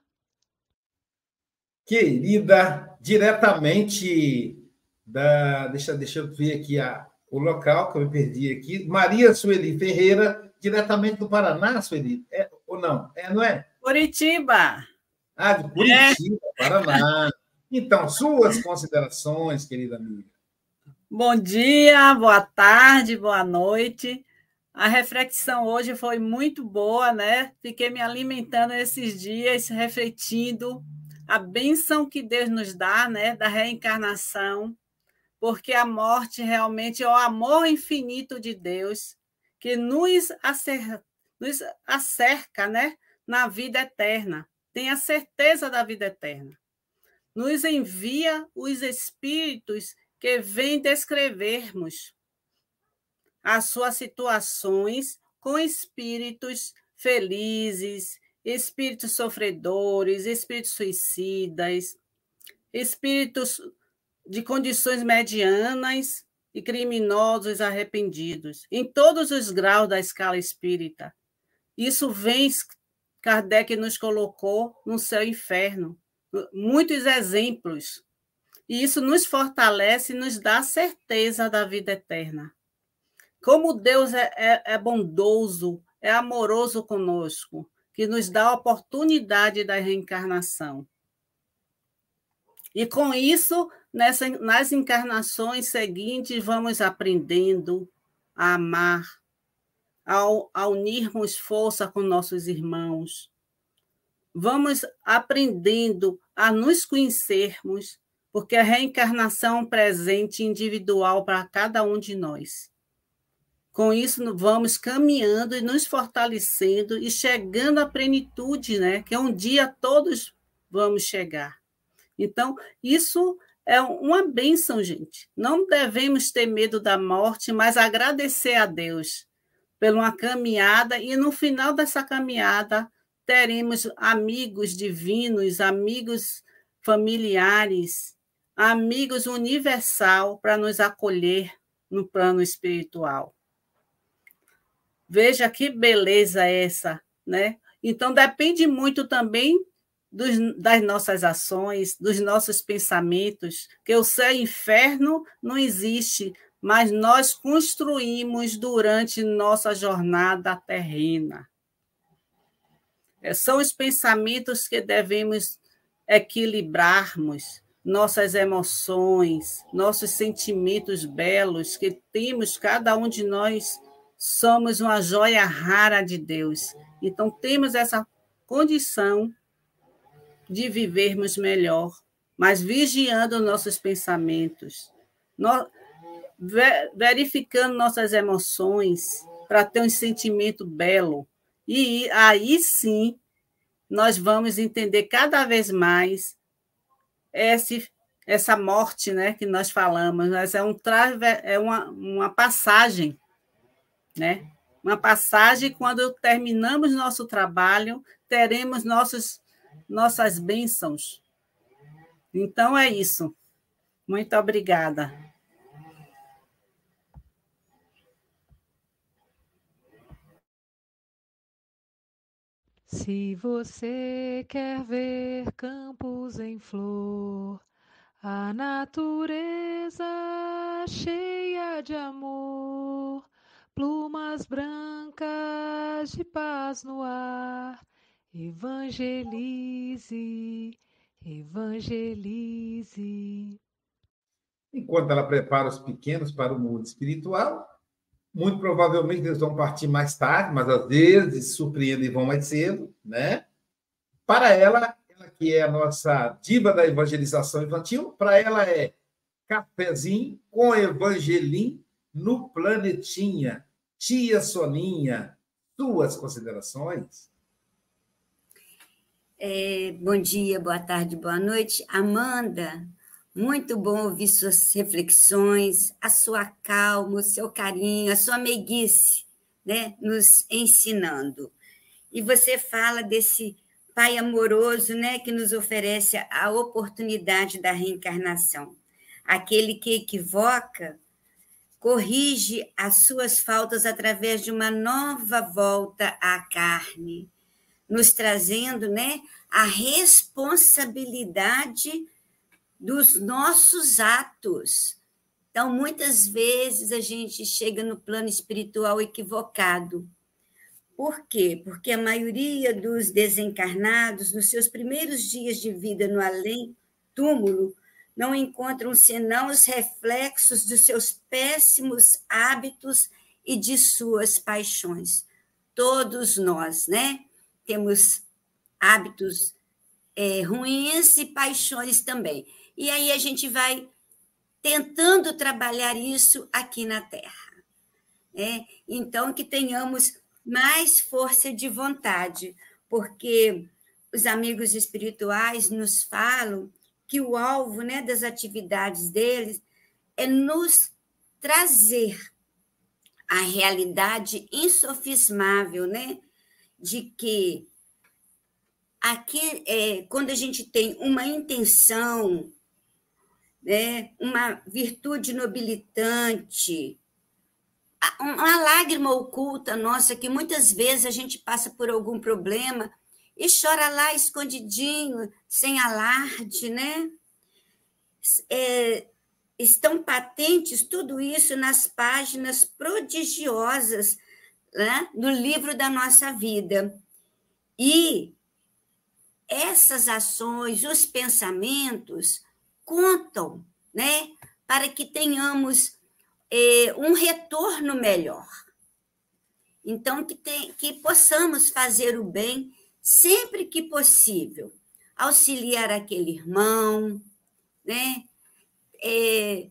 Querida, diretamente da. Deixa, deixa eu ver aqui a, o local que eu me perdi aqui. Maria Sueli Ferreira, diretamente do Paraná, Sueli. É, ou não? É, não é? Curitiba. Ah, de Curitiba, é. Paraná. Então, suas considerações, querida amiga. Bom dia, boa tarde, boa noite. A reflexão hoje foi muito boa, né? Fiquei me alimentando esses dias, refletindo a bênção que Deus nos dá, né? Da reencarnação porque a morte realmente é o amor infinito de Deus que nos, nos acerca né, na vida eterna, tem a certeza da vida eterna. Nos envia os espíritos que vêm descrevermos as suas situações com espíritos felizes, espíritos sofredores, espíritos suicidas, espíritos de condições medianas e criminosos arrependidos, em todos os graus da escala espírita. Isso vem, Kardec nos colocou no céu e inferno, muitos exemplos. E isso nos fortalece e nos dá a certeza da vida eterna. Como Deus é, é, é bondoso, é amoroso conosco, que nos dá a oportunidade da reencarnação. E com isso, nessa, nas encarnações seguintes, vamos aprendendo a amar, a unirmos força com nossos irmãos. Vamos aprendendo a nos conhecermos, porque a reencarnação presente individual para cada um de nós. Com isso, vamos caminhando e nos fortalecendo e chegando à plenitude, né? Que um dia todos vamos chegar. Então, isso é uma bênção, gente. Não devemos ter medo da morte, mas agradecer a Deus por uma caminhada e no final dessa caminhada teremos amigos divinos, amigos familiares, amigos universal para nos acolher no plano espiritual. Veja que beleza essa, né? Então depende muito também dos, das nossas ações, dos nossos pensamentos, que o céu inferno não existe, mas nós construímos durante nossa jornada terrena. É, são os pensamentos que devemos equilibrarmos, nossas emoções, nossos sentimentos belos que temos, cada um de nós somos uma joia rara de Deus. Então, temos essa condição de vivermos melhor, mas vigiando nossos pensamentos, verificando nossas emoções para ter um sentimento belo. E aí sim, nós vamos entender cada vez mais esse, essa morte né, que nós falamos, mas é, um, é uma, uma passagem, né? Uma passagem, quando terminamos nosso trabalho, teremos nossos, nossas bênçãos. Então é isso. Muito obrigada. Se você quer ver campos em flor, a natureza cheia de amor, plumas brancas de paz no ar, evangelize, evangelize. Enquanto ela prepara os pequenos para o mundo espiritual, muito provavelmente eles vão partir mais tarde, mas às vezes surpreendem e vão mais cedo, né? Para ela, ela que é a nossa diva da evangelização infantil, para ela é cafezinho com evangelim no planetinha. Tia Soninha, suas considerações? É, bom dia, boa tarde, boa noite. Amanda, muito bom ouvir suas reflexões, a sua calma, o seu carinho, a sua meiguice, né, nos ensinando. E você fala desse Pai amoroso, né, que nos oferece a oportunidade da reencarnação. Aquele que equivoca, corrige as suas faltas através de uma nova volta à carne, nos trazendo, né, a responsabilidade dos nossos atos. Então, muitas vezes a gente chega no plano espiritual equivocado. Por quê? Porque a maioria dos desencarnados, nos seus primeiros dias de vida no além-túmulo, não encontram senão os reflexos dos seus péssimos hábitos e de suas paixões. Todos nós, né? Temos hábitos é, ruins e paixões também. E aí a gente vai tentando trabalhar isso aqui na Terra. Né? Então, que tenhamos mais força de vontade, porque os amigos espirituais nos falam que o alvo né, das atividades deles é nos trazer a realidade insofismável, né, de que aqui, é, quando a gente tem uma intenção né? uma virtude nobilitante, uma lágrima oculta nossa, que muitas vezes a gente passa por algum problema e chora lá escondidinho, sem alarde, né? É, estão patentes tudo isso nas páginas prodigiosas né, do livro da nossa vida. E essas ações, os pensamentos, contam, né? Para que tenhamos é, um retorno melhor. Então, que, tem, que possamos fazer o bem sempre que possível, auxiliar aquele irmão, né? É,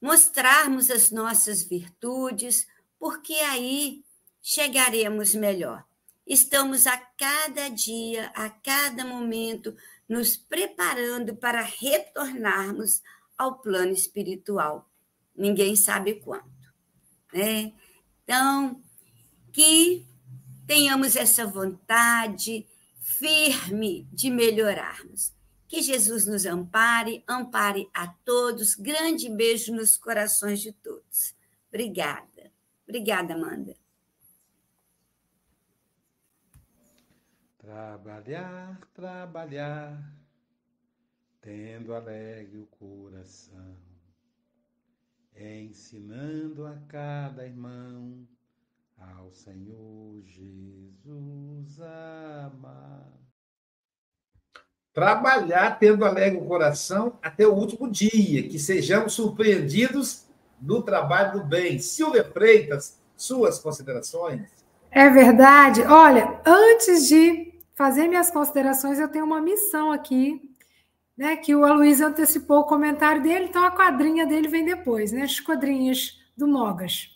mostrarmos as nossas virtudes, porque aí chegaremos melhor. Estamos a cada dia, a cada momento, nos preparando para retornarmos ao plano espiritual. Ninguém sabe quando. Né? Então, que tenhamos essa vontade firme de melhorarmos. Que Jesus nos ampare, ampare a todos. Grande beijo nos corações de todos. Obrigada. Obrigada, Amanda. Trabalhar, trabalhar, tendo alegre o coração, ensinando a cada irmão ao Senhor Jesus amar. Trabalhar tendo alegre o coração até o último dia, que sejamos surpreendidos no trabalho do bem. Silvia Freitas, suas considerações? É verdade. Olha, antes de fazer minhas considerações, eu tenho uma missão aqui, né? Que o Aloysio antecipou o comentário dele, então a quadrinha dele vem depois, né? As quadrinhas do Mogas.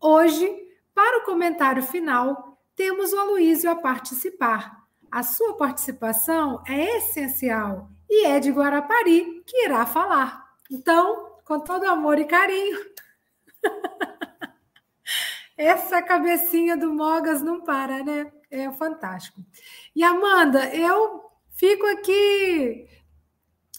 Hoje, para o comentário final, temos o Aloysio a participar. A sua participação é essencial e é de Guarapari que irá falar. Então, com todo amor e carinho. Essa cabecinha do Mogas não para, né? É fantástico. E Amanda, eu fico aqui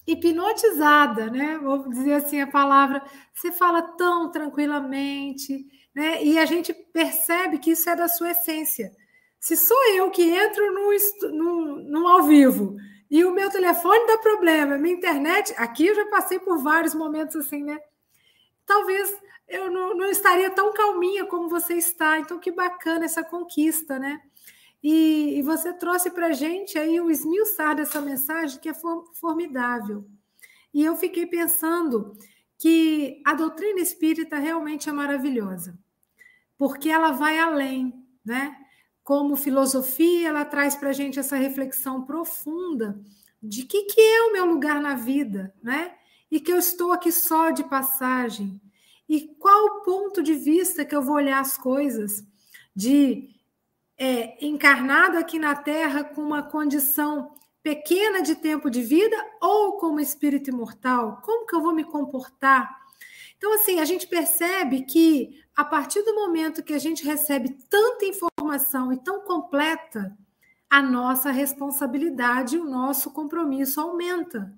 hipnotizada, né? Vou dizer assim a palavra. Você fala tão tranquilamente, né? E a gente percebe que isso é da sua essência. Se sou eu que entro no, no, no ao vivo e o meu telefone dá problema, minha internet, aqui eu já passei por vários momentos assim, né? Talvez eu não, não estaria tão calminha como você está. Então, que bacana essa conquista, né? E, e você trouxe para a gente aí o esmiuçar dessa mensagem que é formidável. E eu fiquei pensando que a doutrina espírita realmente é maravilhosa, porque ela vai além, né? Como filosofia, ela traz para a gente essa reflexão profunda de que, que é o meu lugar na vida, né? E que eu estou aqui só de passagem. E qual o ponto de vista que eu vou olhar as coisas? De é, encarnado aqui na Terra com uma condição pequena de tempo de vida ou como espírito imortal? Como que eu vou me comportar? Então, assim, a gente percebe que a partir do momento que a gente recebe tanta informação e tão completa, a nossa responsabilidade, o nosso compromisso aumenta.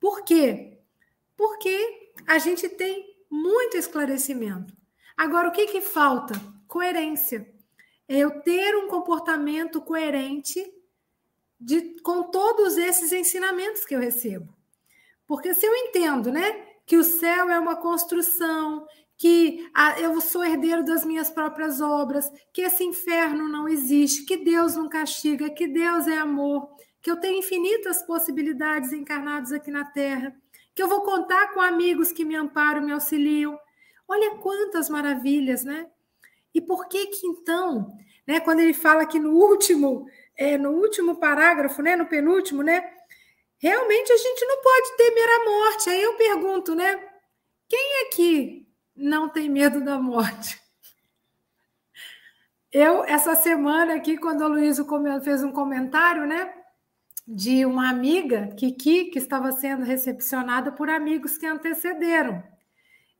Por quê? Porque a gente tem muito esclarecimento. Agora, o que, que falta? Coerência eu ter um comportamento coerente de, com todos esses ensinamentos que eu recebo. Porque se eu entendo, né, que o céu é uma construção, que a, eu sou herdeiro das minhas próprias obras, que esse inferno não existe, que Deus não castiga, que Deus é amor, que eu tenho infinitas possibilidades encarnadas aqui na Terra, que eu vou contar com amigos que me amparam, me auxiliam. Olha quantas maravilhas, né? E por que que então, né, quando ele fala que no último, é, no último parágrafo, né, no penúltimo, né, realmente a gente não pode temer a morte. Aí eu pergunto, né, quem aqui não tem medo da morte? Eu, essa semana aqui, quando a Luísa fez um comentário, né, de uma amiga, Kiki, que estava sendo recepcionada por amigos que antecederam.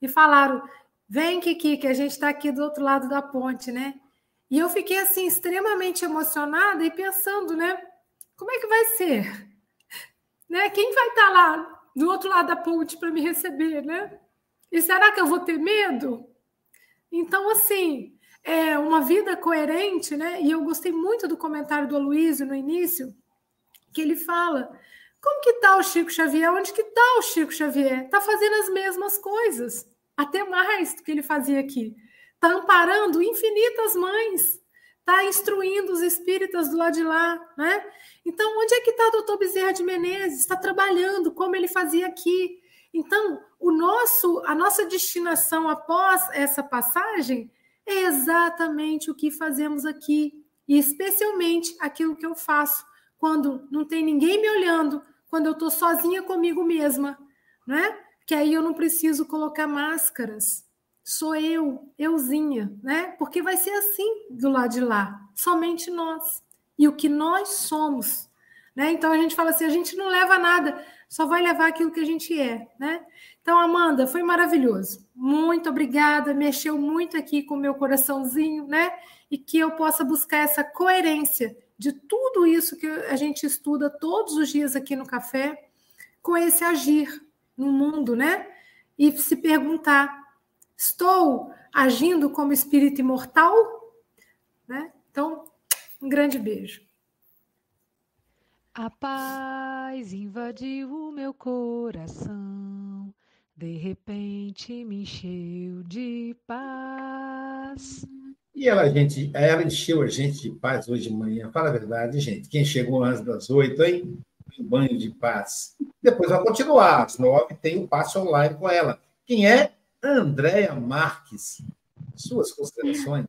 E falaram: Vem, Kiki, que a gente está aqui do outro lado da ponte, né? E eu fiquei assim extremamente emocionada e pensando, né? Como é que vai ser? Né? Quem vai estar tá lá do outro lado da ponte para me receber, né? E será que eu vou ter medo? Então, assim, é uma vida coerente, né? E eu gostei muito do comentário do Aloysio no início, que ele fala: como que está o Chico Xavier? Onde que está o Chico Xavier? Está fazendo as mesmas coisas até mais do que ele fazia aqui. Está amparando infinitas mães, está instruindo os espíritas do lado de lá, né? Então, onde é que está o doutor Bezerra de Menezes? Está trabalhando como ele fazia aqui. Então, o nosso, a nossa destinação após essa passagem é exatamente o que fazemos aqui, e especialmente aquilo que eu faço quando não tem ninguém me olhando, quando eu estou sozinha comigo mesma, né? Que aí eu não preciso colocar máscaras. Sou eu, euzinha, né? Porque vai ser assim do lado de lá, somente nós. E o que nós somos, né? Então a gente fala assim, a gente não leva nada. só vai levar aquilo que a gente é, né? Então, Amanda, foi maravilhoso. Muito obrigada, mexeu muito aqui com o meu coraçãozinho, né? E que eu possa buscar essa coerência de tudo isso que a gente estuda todos os dias aqui no café, com esse agir no mundo, né? E se perguntar: estou agindo como espírito imortal? Né? Então, um grande beijo. A paz invadiu o meu coração, de repente me encheu de paz. E ela, gente, ela encheu a gente de paz hoje de manhã. Fala a verdade, gente. Quem chegou antes das oito, hein? Um banho de paz. Depois vai continuar. Às nove tem um passe online com ela. Quem é? Andréia Marques. Suas considerações.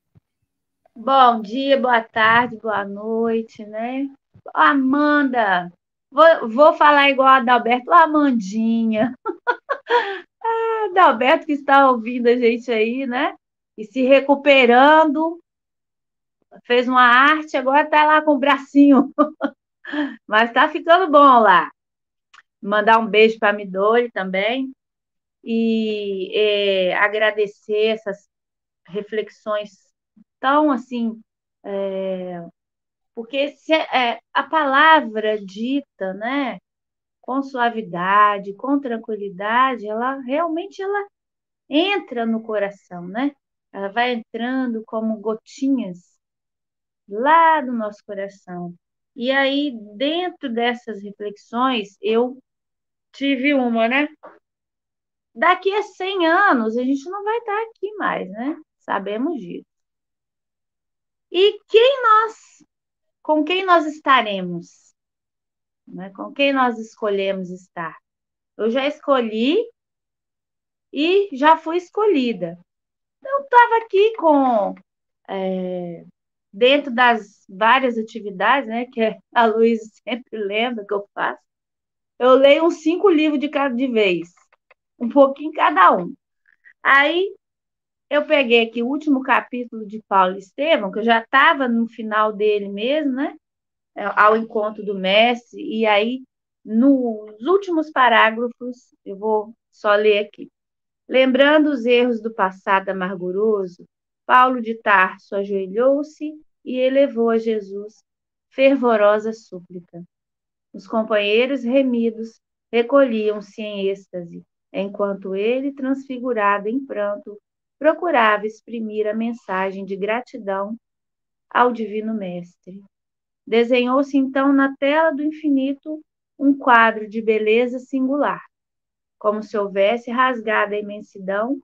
Bom dia, boa tarde, boa noite, né? Amanda, vou, vou falar igual a Adalberto, a Amandinha. ah, Adalberto que está ouvindo a gente aí, né? E se recuperando, fez uma arte, agora está lá com o bracinho. Mas está ficando bom lá. Mandar um beijo para Midori também. E é, agradecer essas reflexões tão assim é, porque se, é, a palavra dita, né, com suavidade, com tranquilidade, ela realmente ela entra no coração, né? Ela vai entrando como gotinhas lá do nosso coração. E aí, dentro dessas reflexões, eu tive uma, né? Daqui a 100 anos, a gente não vai estar aqui mais, né? Sabemos disso. E quem nós com quem nós estaremos? Né? Com quem nós escolhemos estar? Eu já escolhi e já fui escolhida. Eu estava aqui com. É, dentro das várias atividades, né, que a Luísa sempre lembra que eu faço, eu leio uns cinco livros de cada de vez, um pouquinho cada um. Aí eu peguei aqui o último capítulo de Paulo Estevam, que eu já estava no final dele mesmo, né? É, ao encontro do mestre, e aí, nos últimos parágrafos, eu vou só ler aqui. Lembrando os erros do passado amarguroso, Paulo de Tarso ajoelhou-se e elevou a Jesus fervorosa súplica. Os companheiros remidos recolhiam-se em êxtase, enquanto ele, transfigurado em pranto, procurava exprimir a mensagem de gratidão ao Divino Mestre. Desenhou-se então na tela do infinito um quadro de beleza singular, como se houvesse rasgado a imensidão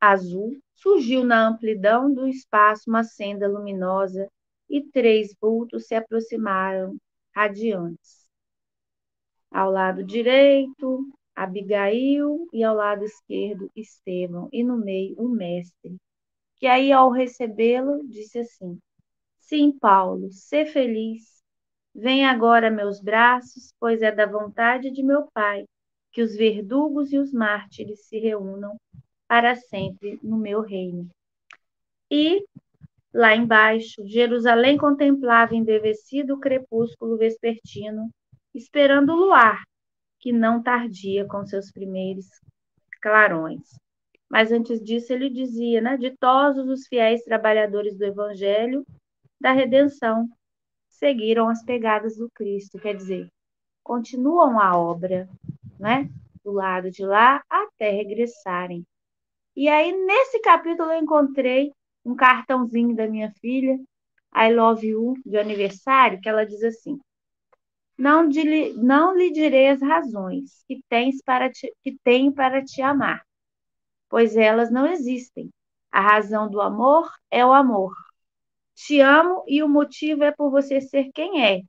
azul, surgiu na amplidão do espaço uma senda luminosa e três vultos se aproximaram, radiantes. Ao lado direito, Abigail e ao lado esquerdo Estevão e no meio o mestre, que aí ao recebê-lo disse assim: Sim, Paulo, sê feliz. Vem agora meus braços, pois é da vontade de meu Pai que os verdugos e os mártires se reúnam para sempre no meu reino. E lá embaixo, Jerusalém contemplava embevecido o crepúsculo vespertino, esperando o luar que não tardia com seus primeiros clarões. Mas antes disso, ele dizia, né? Ditosos os fiéis trabalhadores do evangelho da redenção seguiram as pegadas do Cristo, quer dizer, continuam a obra, né? Do lado de lá até regressarem. E aí, nesse capítulo, eu encontrei um cartãozinho da minha filha, I Love You, de aniversário, que ela diz assim: não, não lhe direi as razões que, tens para te, que tenho para te amar, pois elas não existem. A razão do amor é o amor. Te amo e o motivo é por você ser quem é.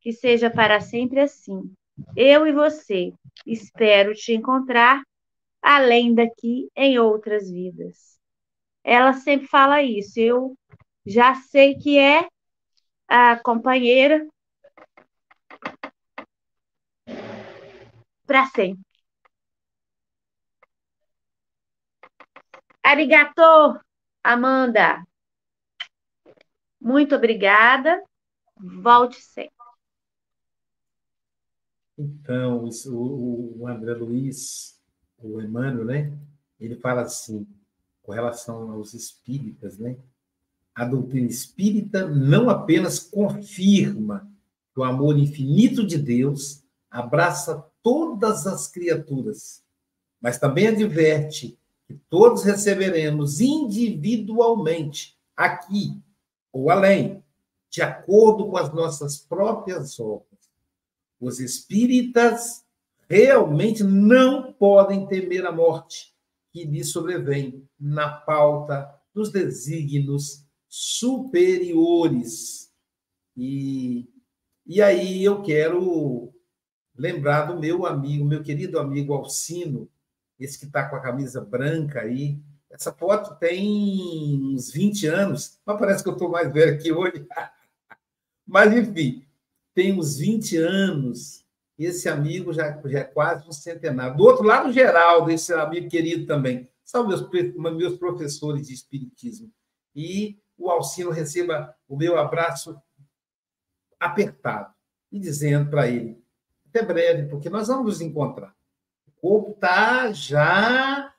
Que seja para sempre assim. Eu e você. Espero te encontrar além daqui em outras vidas. Ela sempre fala isso. Eu já sei que é a companheira para sempre. Arigato, Amanda. Muito obrigada. Volte sempre. Então, o, o André Luiz, o Emmanuel, né? Ele fala assim, com relação aos espíritas, né? A doutrina espírita não apenas confirma que o amor infinito de Deus abraça todas as criaturas, mas também adverte que todos receberemos individualmente, aqui ou além, de acordo com as nossas próprias obras. Os espíritas realmente não podem temer a morte que lhes sobrevém na pauta dos desígnios superiores. E, e aí eu quero lembrar do meu amigo, meu querido amigo Alcino, esse que está com a camisa branca aí. Essa foto tem uns 20 anos, mas parece que eu estou mais velho que hoje. mas, enfim, tem uns 20 anos. Esse amigo já, já é quase um centenário. Do outro lado, o Geraldo, esse amigo querido também. São meus, meus professores de Espiritismo. E o Alcino receba o meu abraço apertado e dizendo para ele: até breve, porque nós vamos nos encontrar. O corpo está já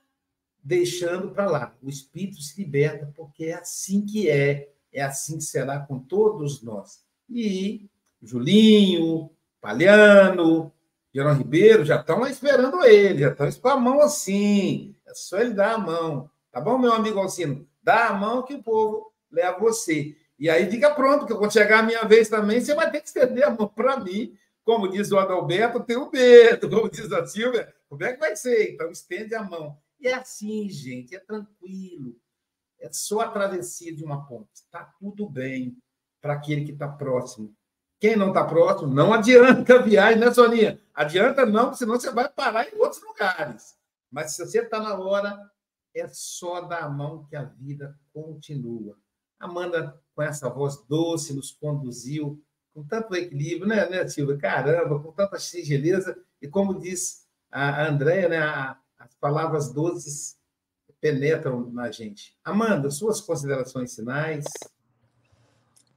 deixando para lá. O espírito se liberta, porque é assim que é, é assim que será com todos nós. E Julinho, Palhano, Gerão Ribeiro já estão esperando ele, já estão com a mão assim. É só ele dar a mão. Tá bom, meu amigo Alcino? Dá a mão que o povo leva você. E aí fica pronto, que quando chegar a minha vez também, você vai ter que estender a mão para mim. Como diz o Adalberto, tem o dedo. Como diz a Silvia, como é que vai ser? Então, estende a mão. E é assim, gente, é tranquilo. É só a travessia de uma ponte. Está tudo bem para aquele que está próximo. Quem não está próximo, não adianta viagem, né, Soninha? Adianta não, senão você vai parar em outros lugares. Mas se você está na hora, é só dar a mão que a vida continua. Amanda, com essa voz doce, nos conduziu com tanto equilíbrio, né, né Silvia? Caramba, com tanta singeleza. E como diz a Andréia, né, as palavras doces penetram na gente. Amanda, suas considerações finais.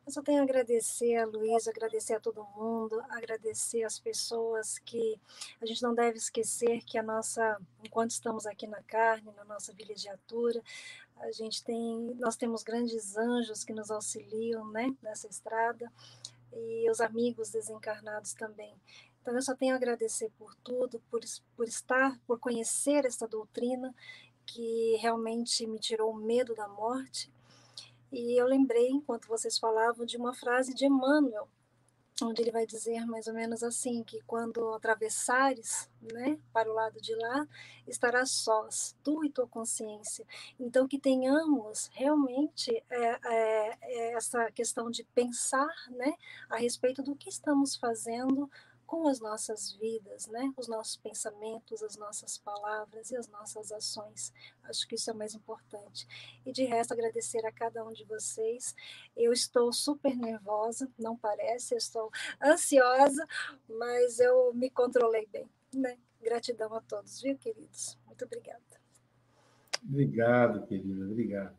Eu só tenho a agradecer a Luísa, agradecer a todo mundo, agradecer as pessoas que a gente não deve esquecer que a nossa, enquanto estamos aqui na carne, na nossa vilegiatura, a gente tem, nós temos grandes anjos que nos auxiliam, né, nessa estrada e os amigos desencarnados também. Então eu só tenho a agradecer por tudo, por, por estar, por conhecer essa doutrina que realmente me tirou o medo da morte e eu lembrei, enquanto vocês falavam, de uma frase de Emmanuel, onde ele vai dizer mais ou menos assim, que quando atravessares né, para o lado de lá, estarás sós, tu e tua consciência. Então, que tenhamos realmente é, é, é essa questão de pensar né, a respeito do que estamos fazendo com as nossas vidas, né? Os nossos pensamentos, as nossas palavras e as nossas ações. Acho que isso é o mais importante. E de resto, agradecer a cada um de vocês. Eu estou super nervosa, não parece, eu estou ansiosa, mas eu me controlei bem, né? Gratidão a todos, viu, queridos? Muito obrigada. Obrigado, querida, obrigado.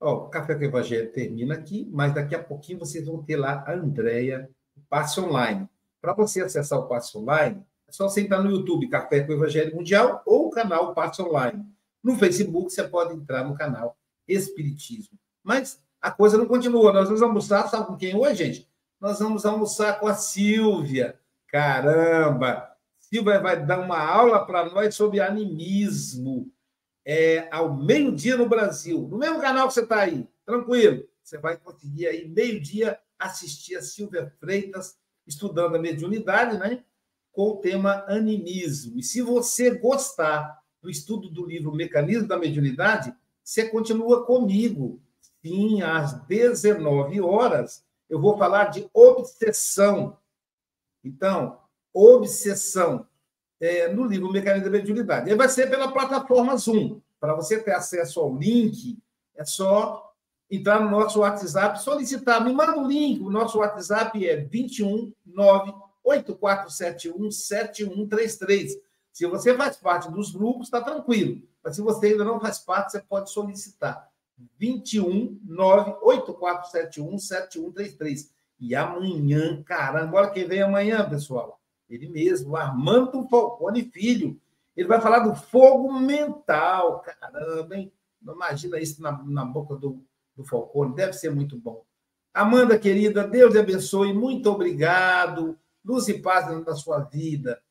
O Café com o Evangelho termina aqui, mas daqui a pouquinho vocês vão ter lá a Andréia, passe online. Para você acessar o Passe Online, é só você entrar no YouTube, Café com o Evangelho Mundial, ou o canal Passe Online. No Facebook, você pode entrar no canal Espiritismo. Mas a coisa não continua. Nós vamos almoçar, sabe com quem hoje, gente? Nós vamos almoçar com a Silvia. Caramba! Silvia vai dar uma aula para nós sobre animismo. É, ao meio-dia no Brasil. No mesmo canal que você está aí. Tranquilo. Você vai conseguir aí, meio-dia, assistir a Silvia Freitas estudando a mediunidade, né? Com o tema animismo. E se você gostar do estudo do livro Mecanismo da Mediunidade, você continua comigo. Sim, às 19 horas, eu vou falar de obsessão. Então, obsessão é, no livro Mecanismo da Mediunidade. Ele vai ser pela plataforma Zoom. Para você ter acesso ao link, é só entrar no nosso WhatsApp, solicitar, me manda o um link, o nosso WhatsApp é 21 8471 7133. Se você faz parte dos grupos, está tranquilo. Mas se você ainda não faz parte, você pode solicitar. 21 8471 7133. E amanhã, caramba, olha quem vem amanhã, pessoal. Ele mesmo, Armando Falcone Filho. Ele vai falar do fogo mental. Caramba, hein? Imagina isso na, na boca do, do Falcone, deve ser muito bom. Amanda, querida, Deus te abençoe, muito obrigado. Luz e paz na sua vida.